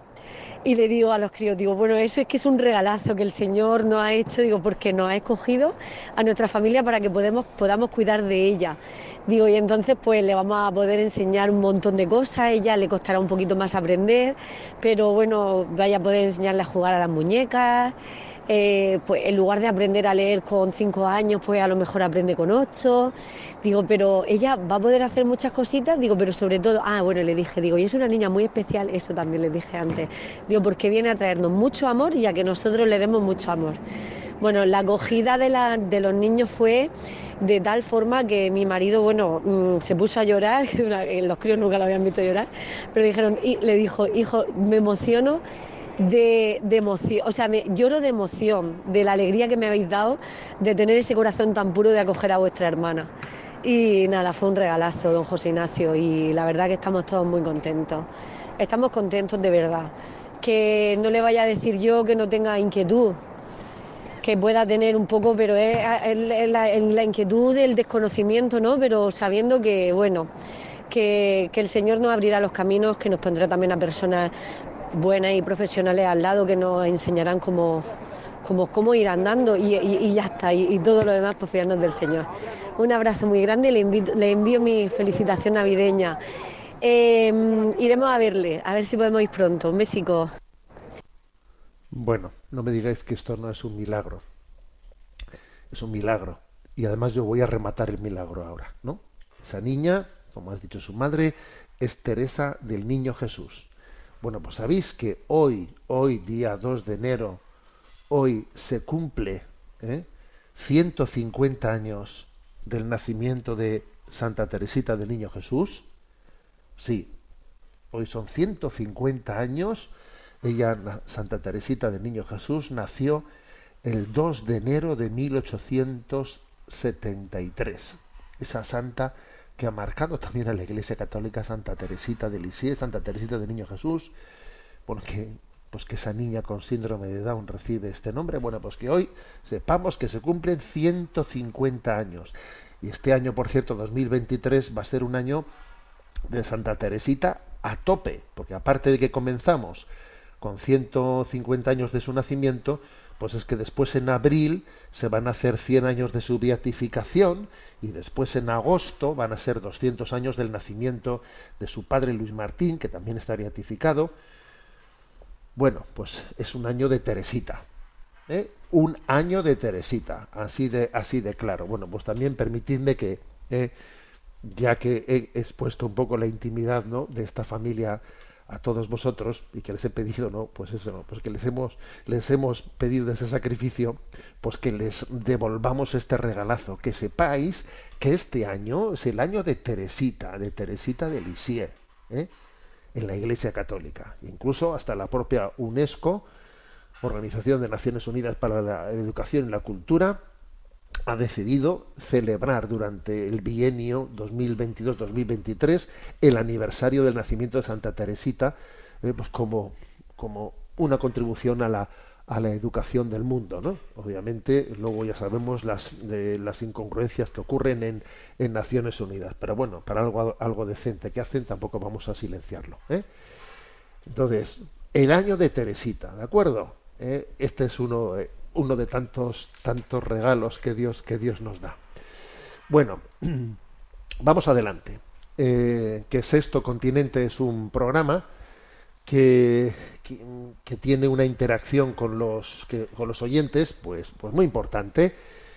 y le digo a los críos, digo, bueno, eso es que es un regalazo que el Señor nos ha hecho, digo, porque nos ha escogido a nuestra familia para que podemos, podamos cuidar de ella. Digo, y entonces pues le vamos a poder enseñar un montón de cosas, ella le costará un poquito más aprender, pero bueno, vaya a poder enseñarle a jugar a las muñecas. eh, pues en lugar de aprender a leer con cinco años, pues a lo mejor aprende con ocho. Digo, pero ella va a poder hacer muchas cositas, digo, pero sobre todo, ah, bueno, le dije, digo, y es una niña muy especial, eso también le dije antes. Digo, porque viene a traernos mucho amor y a que nosotros le demos mucho amor. Bueno, la acogida de, la- de los niños fue de tal forma que mi marido, bueno, mm, se puso a llorar, los críos nunca lo habían visto llorar, pero dijeron, y le dijo, hijo, me emociono de, de emoción, o sea, me, lloro de emoción, de la alegría que me habéis dado de tener ese corazón tan puro de acoger a vuestra hermana. Y nada, fue un regalazo, don José Ignacio, y la verdad que estamos todos muy contentos. Estamos contentos de verdad. Que no le vaya a decir yo que no tenga inquietud, que pueda tener un poco, pero es, la, inquietud del desconocimiento, ¿no? Pero sabiendo que, bueno, que, el Señor nos abrirá los caminos, que nos pondrá también a personas buenas y profesionales al lado que nos enseñarán cómo, cómo, cómo ir andando y, y- ya está, y, todo lo demás pues fiarnos del Señor. Un abrazo muy grande le, invito- le envío mi felicitación navideña. Eh, iremos a verle, a ver si podemos ir pronto. Un besico. Bueno, no me digáis que esto no es un milagro. Es un milagro. Y además yo voy a rematar el milagro ahora, ¿no? Esa niña, como has dicho su madre, es Teresa del Niño Jesús. Bueno, pues sabéis que hoy, hoy día 2 de enero, hoy se cumple ¿eh? 150 años del nacimiento de Santa Teresita del Niño Jesús. Sí, hoy son 150 años. Ella, Santa Teresita del Niño Jesús, nació el 2 de enero de 1873. Esa santa que ha marcado también a la Iglesia Católica, Santa Teresita de Lisieux, Santa Teresita del Niño Jesús, porque pues que esa niña con síndrome de Down recibe este nombre. Bueno, pues que hoy sepamos que se cumplen 150 años. Y este año, por cierto, 2023, va a ser un año de Santa Teresita a tope, porque aparte de que comenzamos con 150 años de su nacimiento, pues es que después en abril se van a hacer 100 años de su beatificación y después en agosto van a ser 200 años del nacimiento de su padre Luis Martín, que también está beatificado. Bueno, pues es un año de Teresita. ¿eh? Un año de Teresita, así de, así de claro. Bueno, pues también permitidme que, eh, ya que he expuesto un poco la intimidad ¿no? de esta familia a todos vosotros y que les he pedido no pues eso pues que les hemos les hemos pedido ese sacrificio pues que les devolvamos este regalazo. Que sepáis que este año es el año de Teresita de Teresita de Lisieux ¿eh? en la Iglesia Católica. Incluso hasta la propia UNESCO Organización de Naciones Unidas para la Educación y la Cultura ha decidido celebrar durante el bienio 2022-2023 el aniversario del nacimiento de Santa Teresita, eh, pues como, como una contribución a la, a la educación del mundo, ¿no? Obviamente, luego ya sabemos las, de, las incongruencias que ocurren en, en, Naciones Unidas, pero bueno, para algo, algo decente que hacen tampoco vamos a silenciarlo. ¿eh? Entonces, el año de Teresita, ¿de acuerdo? ¿Eh? Este es uno, uno de tantos tantos regalos que Dios que Dios nos da. Bueno, vamos adelante. Eh, que Sexto Continente es un programa que, que, tiene una interacción con los que, con los oyentes, pues, pues muy importante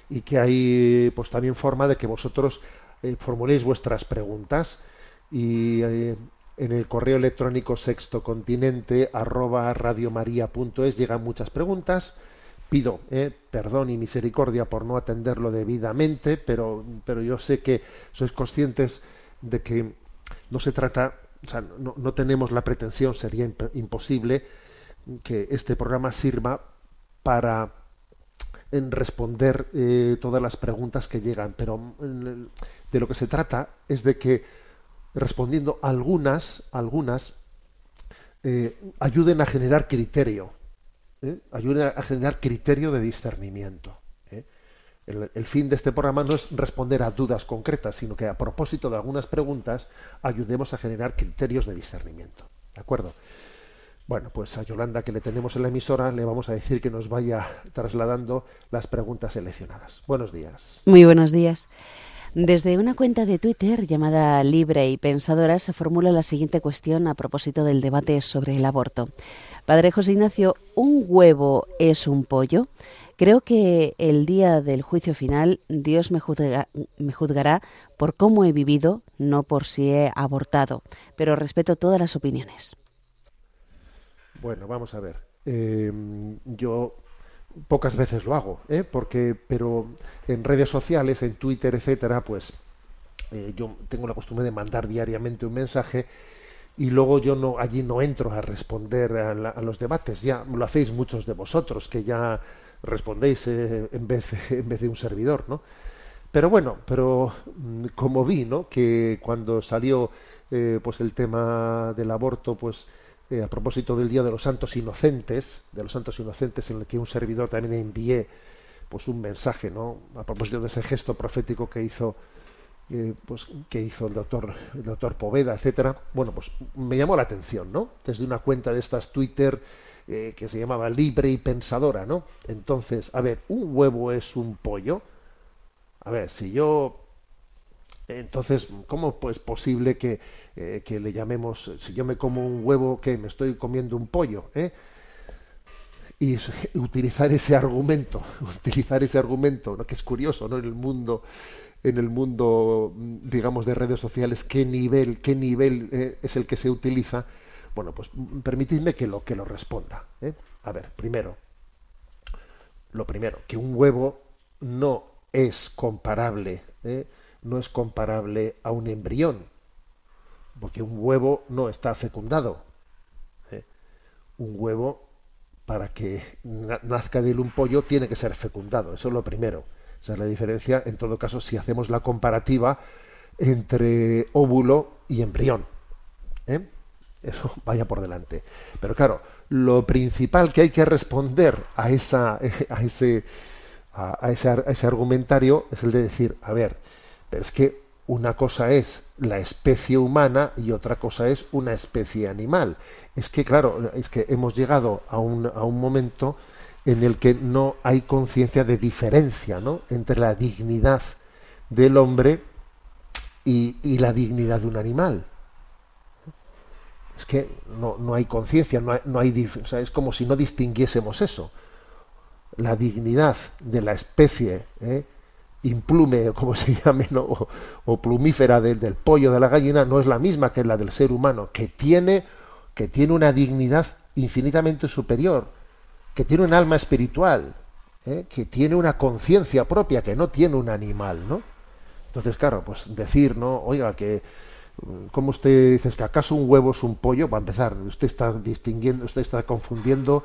y que hay pues también forma de que vosotros eh, formuléis vuestras preguntas y eh, en el correo electrónico sextocontinente arroba radiomaria.es llegan muchas preguntas pido eh, perdón y misericordia por no atenderlo debidamente, pero, pero yo sé que sois conscientes de que no se trata, o sea, no, no tenemos la pretensión, sería imp imposible que este programa sirva para responder eh, todas las preguntas que llegan, pero de lo que se trata es de que respondiendo algunas, algunas eh, ayuden a generar criterio ¿eh? ayuda a generar criterio de discernimiento. ¿eh? El, el, fin de este programa no es responder a dudas concretas, sino que a propósito de algunas preguntas ayudemos a generar criterios de discernimiento. ¿De acuerdo? Bueno, pues a Yolanda, que le tenemos en la emisora, le vamos a decir que nos vaya trasladando las preguntas seleccionadas. Buenos días. Muy buenos días. Desde una cuenta de Twitter llamada Libre y Pensadora se formula la siguiente cuestión a propósito del debate sobre el aborto. Padre José Ignacio, ¿un huevo es un pollo? Creo que el día del juicio final Dios me, juzga, me, juzgará por cómo he vivido, no por si he abortado, pero respeto todas las opiniones. Bueno, vamos a ver. Eh, yo pocas veces lo hago, ¿eh? porque pero en redes sociales, en Twitter, etcétera, pues eh, yo tengo la costumbre de mandar diariamente un mensaje y luego yo no allí no entro a responder a, la, a los debates. Ya lo hacéis muchos de vosotros que ya respondéis eh, en vez en vez de un servidor, ¿no? Pero bueno, pero mm, como vi, ¿no? Que cuando salió eh, pues el tema del aborto, pues eh, a propósito del Día de los Santos Inocentes, de los Santos Inocentes, en el que un servidor también envié pues un mensaje, ¿no? A propósito de ese gesto profético que hizo eh, pues que hizo el doctor el doctor Poveda, etcétera. Bueno, pues me llamó la atención, ¿no? Desde una cuenta de estas Twitter eh, que se llamaba Libre y Pensadora, ¿no? Entonces, a ver, un huevo es un pollo. A ver, si yo entonces, ¿cómo es posible que, eh, que, le llamemos, si yo me como un huevo, que me estoy comiendo un pollo? ¿eh? Y utilizar ese argumento, utilizar ese argumento, ¿no? que es curioso, ¿no? En el mundo, en el mundo, digamos, de redes sociales, qué nivel, qué nivel eh, es el que se utiliza. Bueno, pues permitidme que lo, que lo responda. ¿eh? A ver, primero, lo primero, que un huevo no es comparable. ¿eh? No es comparable a un embrión, porque un huevo no está fecundado. ¿eh? Un huevo, para que nazca de él un pollo, tiene que ser fecundado. Eso es lo primero. Esa es la diferencia, en todo caso, si hacemos la comparativa entre óvulo y embrión. ¿eh? Eso vaya por delante. Pero claro, lo principal que hay que responder a, esa, a, ese, a, a ese, a ese argumentario es el de decir, a ver, es que una cosa es la especie humana y otra cosa es una especie animal. Es que, claro, es que hemos llegado a un, a un momento en el que no hay conciencia de diferencia ¿no? entre la dignidad del hombre y, y la dignidad de un animal. Es que no, no hay conciencia, no hay, no hay es como si no distinguiésemos eso. La dignidad de la especie ¿eh? Implume, o como se llame, ¿no? o, plumífera del, pollo, de la gallina, no es la misma que la del ser humano, que tiene, que tiene una dignidad infinitamente superior, que tiene un alma espiritual, ¿eh? que tiene una conciencia propia, que no tiene un animal, ¿no? Entonces, claro, pues decir, ¿no? Oiga, que mm, ¿cómo usted dice que acaso un huevo es un pollo? Va a empezar, usted está distinguiendo, usted está confundiendo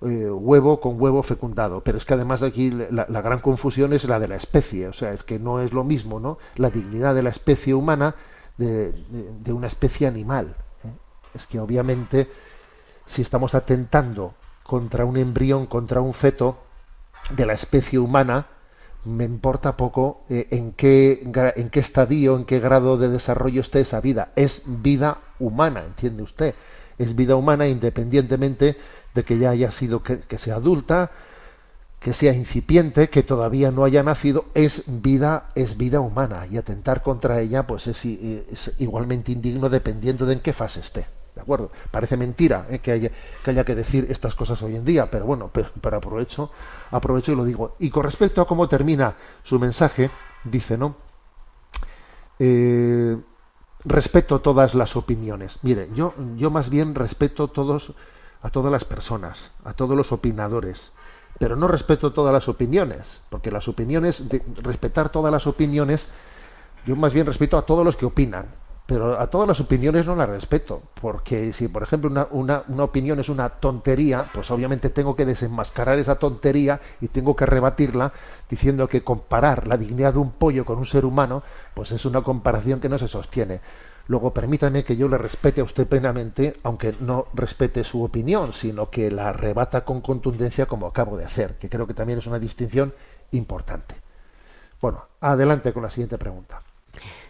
eh, huevo con huevo fecundado, pero es que además aquí la, gran confusión es la de la especie, o sea, es que no es lo mismo, ¿no? La dignidad de la especie humana de, una especie animal. ¿eh? Es que obviamente si estamos atentando contra un embrión, contra un feto de la especie humana, me importa poco eh, en, qué, en qué estadio, en qué grado de desarrollo esté esa vida. Es vida humana, ¿entiende usted? Es vida humana independientemente de que ya haya sido, que, que sea adulta, que sea incipiente, que todavía no haya nacido, es vida, es vida humana. Y atentar contra ella, pues es, igualmente indigno dependiendo de en qué fase esté. ¿De acuerdo? Parece mentira ¿eh? que, haya, que haya que decir estas cosas hoy en día, pero bueno, pero, pero aprovecho, aprovecho y lo digo. Y con respecto a cómo termina su mensaje, dice, ¿no? Eh, respeto todas las opiniones. Mire, yo, yo más bien respeto todos, a todas las personas, a todos los opinadores, pero no respeto todas las opiniones, porque las opiniones, respetar todas las opiniones, yo más bien respeto a todos los que opinan, pero a todas las opiniones no las respeto, porque si por ejemplo una, una, una opinión es una tontería, pues obviamente tengo que desenmascarar esa tontería y tengo que rebatirla diciendo que comparar la dignidad de un pollo con un ser humano, pues es una comparación que no se sostiene. Luego permítame que yo le respete a usted plenamente, aunque no respete su opinión, sino que la rebata con contundencia como acabo de hacer, que creo que también es una distinción importante. Bueno, adelante con la siguiente pregunta.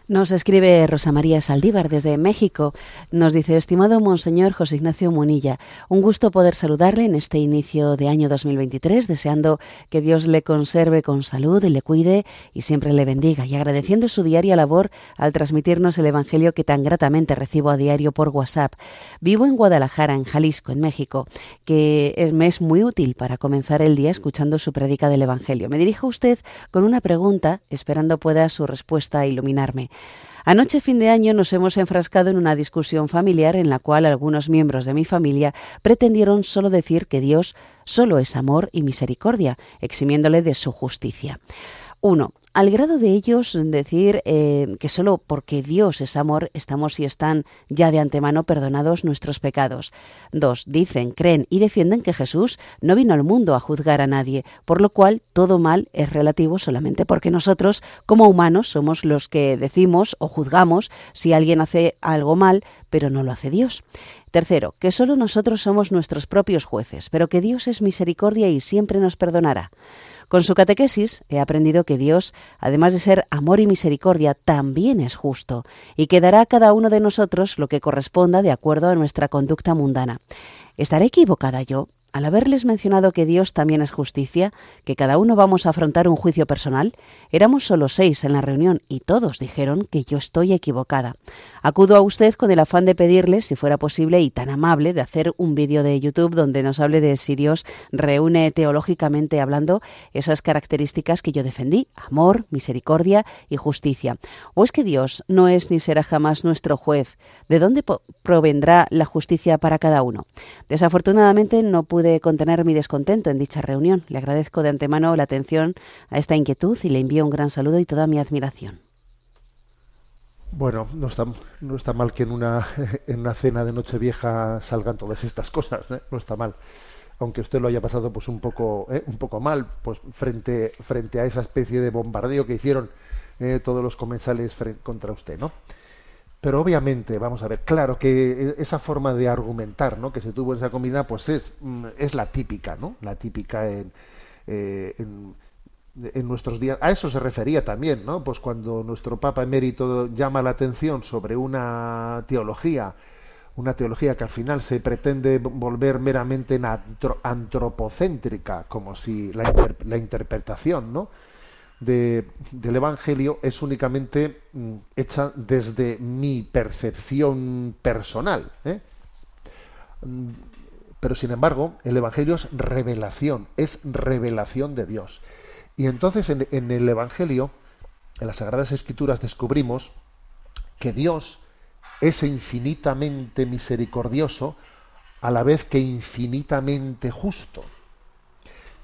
Nos escribe Rosa María Saldívar desde México. Nos dice, estimado Monseñor José Ignacio Munilla, un gusto poder saludarle en este inicio de año 2023, deseando que Dios le conserve con salud y le cuide y siempre le bendiga, y agradeciendo su diaria labor al transmitirnos el Evangelio que tan gratamente recibo a diario por WhatsApp. Vivo en Guadalajara, en Jalisco, en México, que me es muy útil para comenzar el día escuchando su prédica del Evangelio. Me dirijo a usted con una pregunta, esperando pueda su respuesta iluminarme. Anoche fin de año nos hemos enfrascado en una discusión familiar en la cual algunos miembros de mi familia pretendieron solo decir que Dios solo es amor y misericordia, eximiéndole de su justicia. Uno, al grado de ellos decir eh, que solo porque Dios es amor estamos y están ya de antemano perdonados nuestros pecados. Dos, dicen, creen y defienden que Jesús no vino al mundo a juzgar a nadie, por lo cual todo mal es relativo solamente porque nosotros, como humanos, somos los que decimos o juzgamos si alguien hace algo mal, pero no lo hace Dios. Tercero, que solo nosotros somos nuestros propios jueces, pero que Dios es misericordia y siempre nos perdonará. Con su catequesis he aprendido que Dios, además de ser amor y misericordia, también es justo y que dará a cada uno de nosotros lo que corresponda de acuerdo a nuestra conducta mundana. ¿Estaré equivocada yo al haberles mencionado que Dios también es justicia, que cada uno vamos a afrontar un juicio personal? Éramos solo seis en la reunión y todos dijeron que yo estoy equivocada. Acudo a usted con el afán de pedirle, si fuera posible y tan amable, de hacer un vídeo de YouTube donde nos hable de si Dios reúne teológicamente hablando esas características que yo defendí, amor, misericordia y justicia. ¿O es que Dios no es ni será jamás nuestro juez? ¿De dónde provendrá la justicia para cada uno? Desafortunadamente no pude contener mi descontento en dicha reunión. Le agradezco de antemano la atención a esta inquietud y le envío un gran saludo y toda mi admiración. Bueno, no está, no está mal que en una, en una cena de Nochevieja salgan todas estas cosas, ¿eh? no está mal. Aunque usted lo haya pasado pues un poco, ¿eh? un poco mal, pues frente, frente a esa especie de bombardeo que hicieron eh, todos los comensales contra usted, ¿no? Pero obviamente, vamos a ver, claro que esa forma de argumentar, ¿no? Que se tuvo en esa comida, pues es, mm, es la típica, ¿no? La típica en, eh, en, en nuestros días. A eso se refería también, ¿no? Pues cuando nuestro Papa emérito llama la atención sobre una teología una teología que al final se pretende volver meramente antropocéntrica, como si la, la interpretación ¿no? De, del Evangelio es únicamente mm, hecha desde mi percepción personal. ¿eh? Mm, pero sin embargo, el Evangelio es revelación, es revelación de Dios. Y entonces en, en el Evangelio, en las Sagradas Escrituras, descubrimos que Dios es infinitamente misericordioso a la vez que infinitamente justo,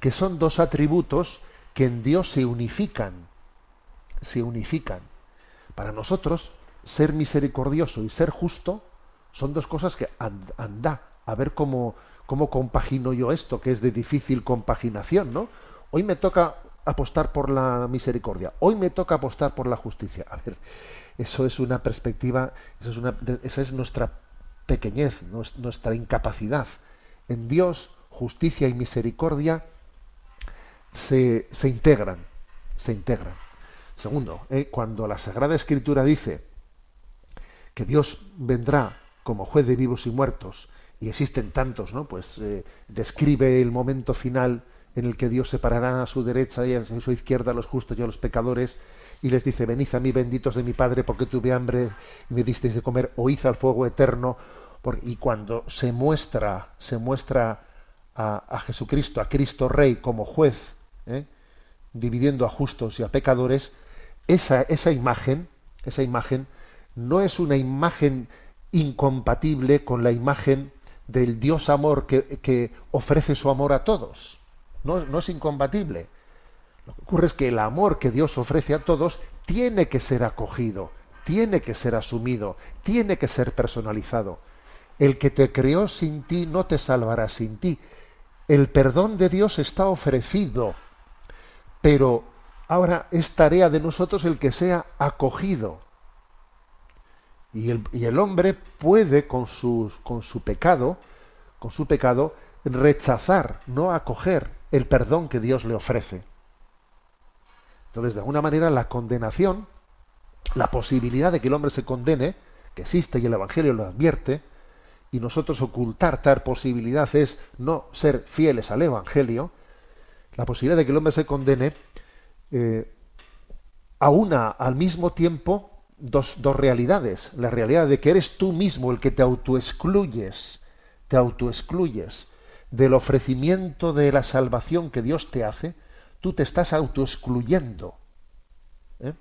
que son dos atributos que en Dios se unifican, se unifican. Para nosotros, ser misericordioso y ser justo son dos cosas que anda, a ver cómo, cómo compagino yo esto, que es de difícil compaginación, ¿no? Hoy me toca apostar por la misericordia, hoy me toca apostar por la justicia. A ver, eso es una perspectiva, eso esa es nuestra pequeñez, nuestra incapacidad. En Dios, justicia y misericordia se, se integran, se integran. Segundo, eh, cuando la Sagrada Escritura dice que Dios vendrá como juez de vivos y muertos, y existen tantos, ¿no? Pues eh, describe el momento final en el que Dios separará a su derecha y a su izquierda a los justos y a los pecadores, y les dice, venid a mí benditos de mi Padre porque tuve hambre y me disteis de comer, oíd al fuego eterno. y cuando se muestra, se muestra a, Jesucristo, a Cristo Rey como juez, ¿eh? dividiendo a justos y a pecadores, esa, esa imagen, esa imagen no es una imagen incompatible con la imagen del Dios amor que, que ofrece su amor a todos. No, no es incompatible. Lo que ocurre es que el amor que Dios ofrece a todos tiene que ser acogido, tiene que ser asumido, tiene que ser personalizado. El que te creó sin ti no te salvará sin ti. El perdón de Dios está ofrecido, pero ahora es tarea de nosotros el que sea acogido. Y el, hombre puede con, con su pecado, con su pecado, rechazar, no acoger el perdón que Dios le ofrece. Entonces, de alguna manera, la condenación, la posibilidad de que el hombre se condene, que existe y el Evangelio lo advierte, y nosotros ocultar tal posibilidad es no ser fieles al Evangelio, la posibilidad de que el hombre se condene, eh, aúna al mismo tiempo dos, dos realidades. La realidad de que eres tú mismo el que te autoexcluyes, te autoexcluyes del ofrecimiento de la salvación que Dios te hace, tú te estás autoexcluyendo. ¿eh?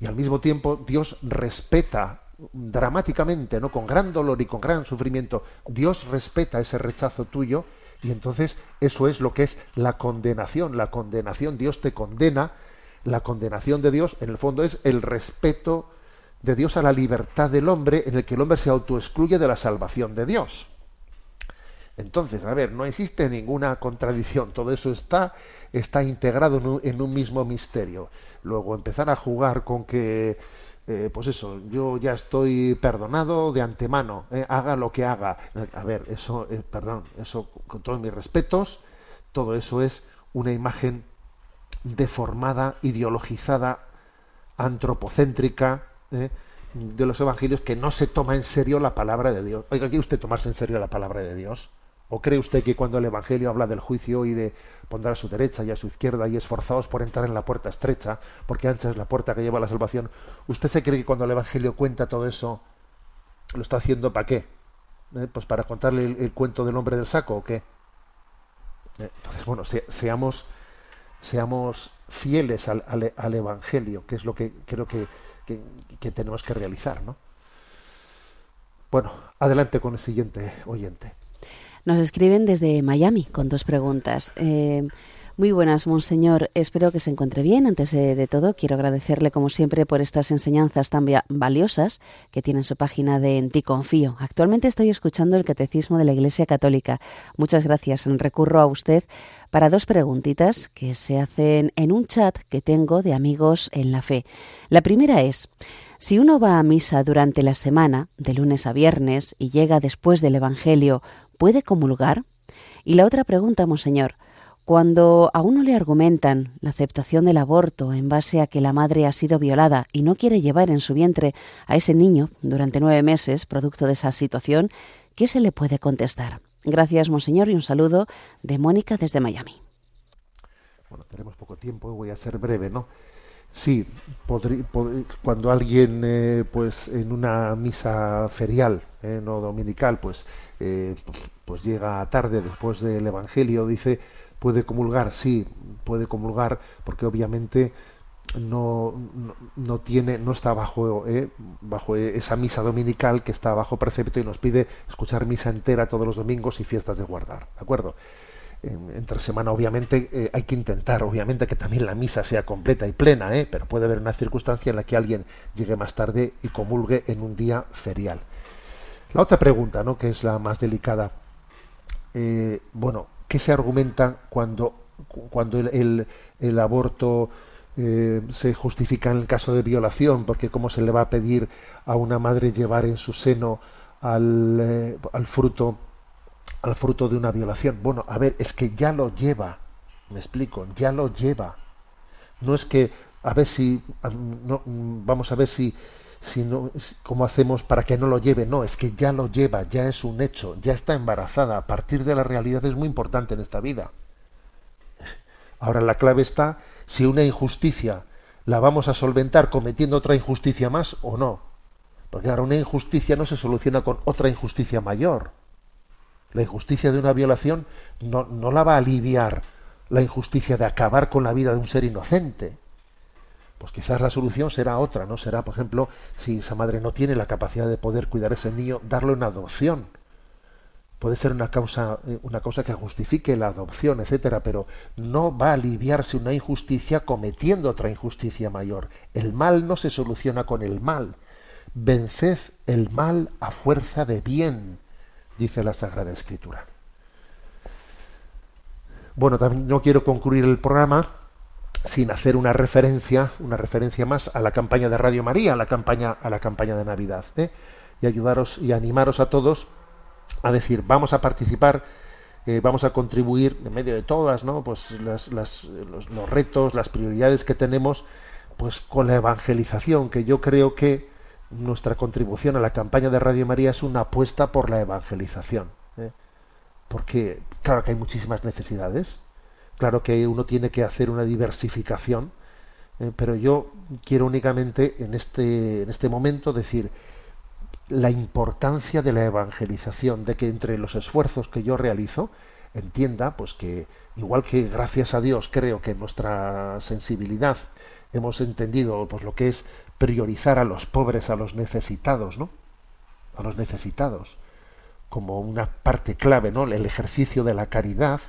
Y al mismo tiempo Dios respeta dramáticamente, ¿no? con gran dolor y con gran sufrimiento, Dios respeta ese rechazo tuyo y entonces eso es lo que es la condenación. La condenación, Dios te condena, la condenación de Dios en el fondo es el respeto de Dios a la libertad del hombre en el que el hombre se autoexcluye de la salvación de Dios. Entonces, a ver, no existe ninguna contradicción, todo eso está está integrado en un, mismo misterio. Luego empezar a jugar con que, eh, pues eso, yo ya estoy perdonado de antemano, eh, haga lo que haga. A ver, eso, eh, perdón, eso con todos mis respetos, todo eso es una imagen deformada, ideologizada, antropocéntrica de los evangelios que no se toma en serio la palabra de Dios. Oiga, ¿quiere usted tomarse en serio la palabra de Dios? ¿O cree usted que cuando el Evangelio habla del juicio y de pondrá a su derecha y a su izquierda y esforzados por entrar en la puerta estrecha, porque ancha es la puerta que lleva a la salvación, ¿usted se cree que cuando el Evangelio cuenta todo eso, lo está haciendo para qué? ¿Eh? Pues para contarle el, cuento del hombre del saco o qué? ¿Eh? Entonces, bueno, seamos, seamos fieles al, al, Evangelio, que es lo que creo que, que, que tenemos que realizar, ¿no? Bueno, adelante con el siguiente oyente. Nos escriben desde Miami con dos preguntas. Eh, muy buenas, Monseñor. Espero que se encuentre bien. Antes de todo, quiero agradecerle, como siempre, por estas enseñanzas tan valiosas que tiene en su página de En ti confío. Actualmente estoy escuchando el Catecismo de la Iglesia Católica. Muchas gracias. Recurro a usted para dos preguntitas que se hacen en un chat que tengo de amigos en la fe. La primera es, si uno va a misa durante la semana, de lunes a viernes, y llega después del Evangelio, ¿puede comulgar? Y la otra pregunta, Monseñor, Cuando a uno le argumentan la aceptación del aborto en base a que la madre ha sido violada y no quiere llevar en su vientre a ese niño durante nueve meses, producto de esa situación, ¿qué se le puede contestar? Gracias, Monseñor, y un saludo de Mónica desde Miami. Bueno, tenemos poco tiempo, voy a ser breve, ¿no? Sí, cuando alguien, eh, pues en una misa ferial, eh, no dominical, pues, eh, pues llega tarde después del Evangelio, dice, puede comulgar, sí, puede comulgar, porque obviamente no, no, tiene, no está bajo, bajo esa misa dominical que está bajo precepto y nos pide escuchar misa entera todos los domingos y fiestas de guardar, ¿de acuerdo? entre semana obviamente eh, hay que intentar obviamente que también la misa sea completa y plena ¿eh? pero puede haber una circunstancia en la que alguien llegue más tarde y comulgue en un día ferial la otra pregunta no que es la más delicada eh, bueno qué se argumenta cuando cuando el, el, aborto se justifica en el caso de violación porque cómo se le va a pedir a una madre llevar en su seno al, al fruto al fruto de una violación. Bueno, a ver, es que ya lo lleva, me explico, ya lo lleva. No es que, a ver si, no, vamos a ver si, si no, cómo hacemos para que no lo lleve. No, es que ya lo lleva, ya es un hecho, ya está embarazada. A partir de la realidad es muy importante en esta vida. Ahora la clave está si una injusticia la vamos a solventar cometiendo otra injusticia más o no. Porque ahora una injusticia no se soluciona con otra injusticia mayor. La injusticia de una violación no, no la va a aliviar la injusticia de acabar con la vida de un ser inocente. Pues quizás la solución será otra, ¿no? Será, por ejemplo, si esa madre no tiene la capacidad de poder cuidar a ese niño, darlo en adopción. Puede ser una causa, eh, una cosa que justifique la adopción, etcétera, pero no va a aliviarse una injusticia cometiendo otra injusticia mayor. El mal no se soluciona con el mal. Venced el mal a fuerza de bien dice la Sagrada Escritura. Bueno, también no quiero concluir el programa sin hacer una referencia, una referencia más a la campaña de Radio María, a la campaña, a la campaña de Navidad, ¿eh? y ayudaros y animaros a todos a decir, vamos a participar, eh, vamos a contribuir en medio de todas, ¿no? Pues las, los, los, retos, las prioridades que tenemos, pues con la evangelización, que yo creo que nuestra contribución a la campaña de Radio María es una apuesta por la evangelización. ¿eh? Porque, claro que hay muchísimas necesidades, claro que uno tiene que hacer una diversificación, ¿eh? pero yo quiero únicamente en este, en este momento decir la importancia de la evangelización, de que entre los esfuerzos que yo realizo, entienda pues que igual que gracias a Dios creo que nuestra sensibilidad hemos entendido pues lo que es priorizar a los pobres, a los necesitados, ¿no? A los necesitados, como una parte clave, ¿no? El ejercicio de la caridad,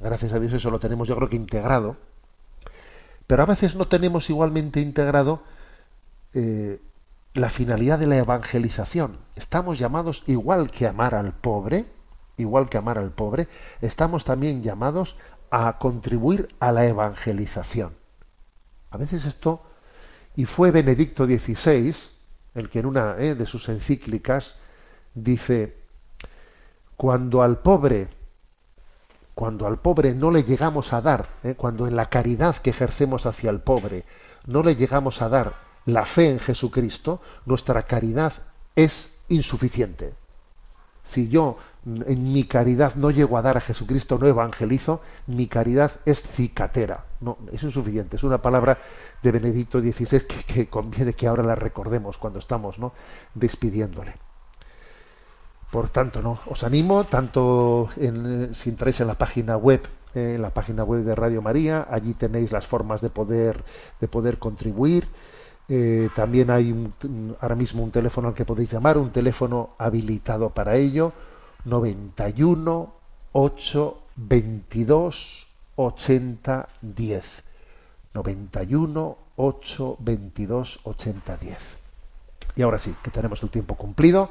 gracias a Dios eso lo tenemos yo creo que integrado, pero a veces no tenemos igualmente integrado eh, la finalidad de la evangelización. Estamos llamados igual que amar al pobre, igual que amar al pobre, estamos también llamados a contribuir a la evangelización. A veces esto y fue Benedicto XVI el que en una eh, de sus encíclicas dice, cuando al pobre, cuando al pobre no le llegamos a dar, eh, cuando en la caridad que ejercemos hacia el pobre no le llegamos a dar la fe en Jesucristo, nuestra caridad es insuficiente. Si yo en mi caridad no llego a dar a Jesucristo, no evangelizo, mi caridad es cicatera. No, es insuficiente. Es una palabra de Benedicto XVI que, conviene que ahora la recordemos cuando estamos ¿no? despidiéndole. Por tanto, ¿no? os animo, tanto en, si entráis en la página web, eh, en la página web de Radio María, allí tenéis las formas de poder, de poder contribuir. Eh, también hay ahora mismo un teléfono al que podéis llamar, un teléfono habilitado para ello, 91 8 22 80 10. 91 8 22 80 10. Y ahora sí, que tenemos el tiempo cumplido,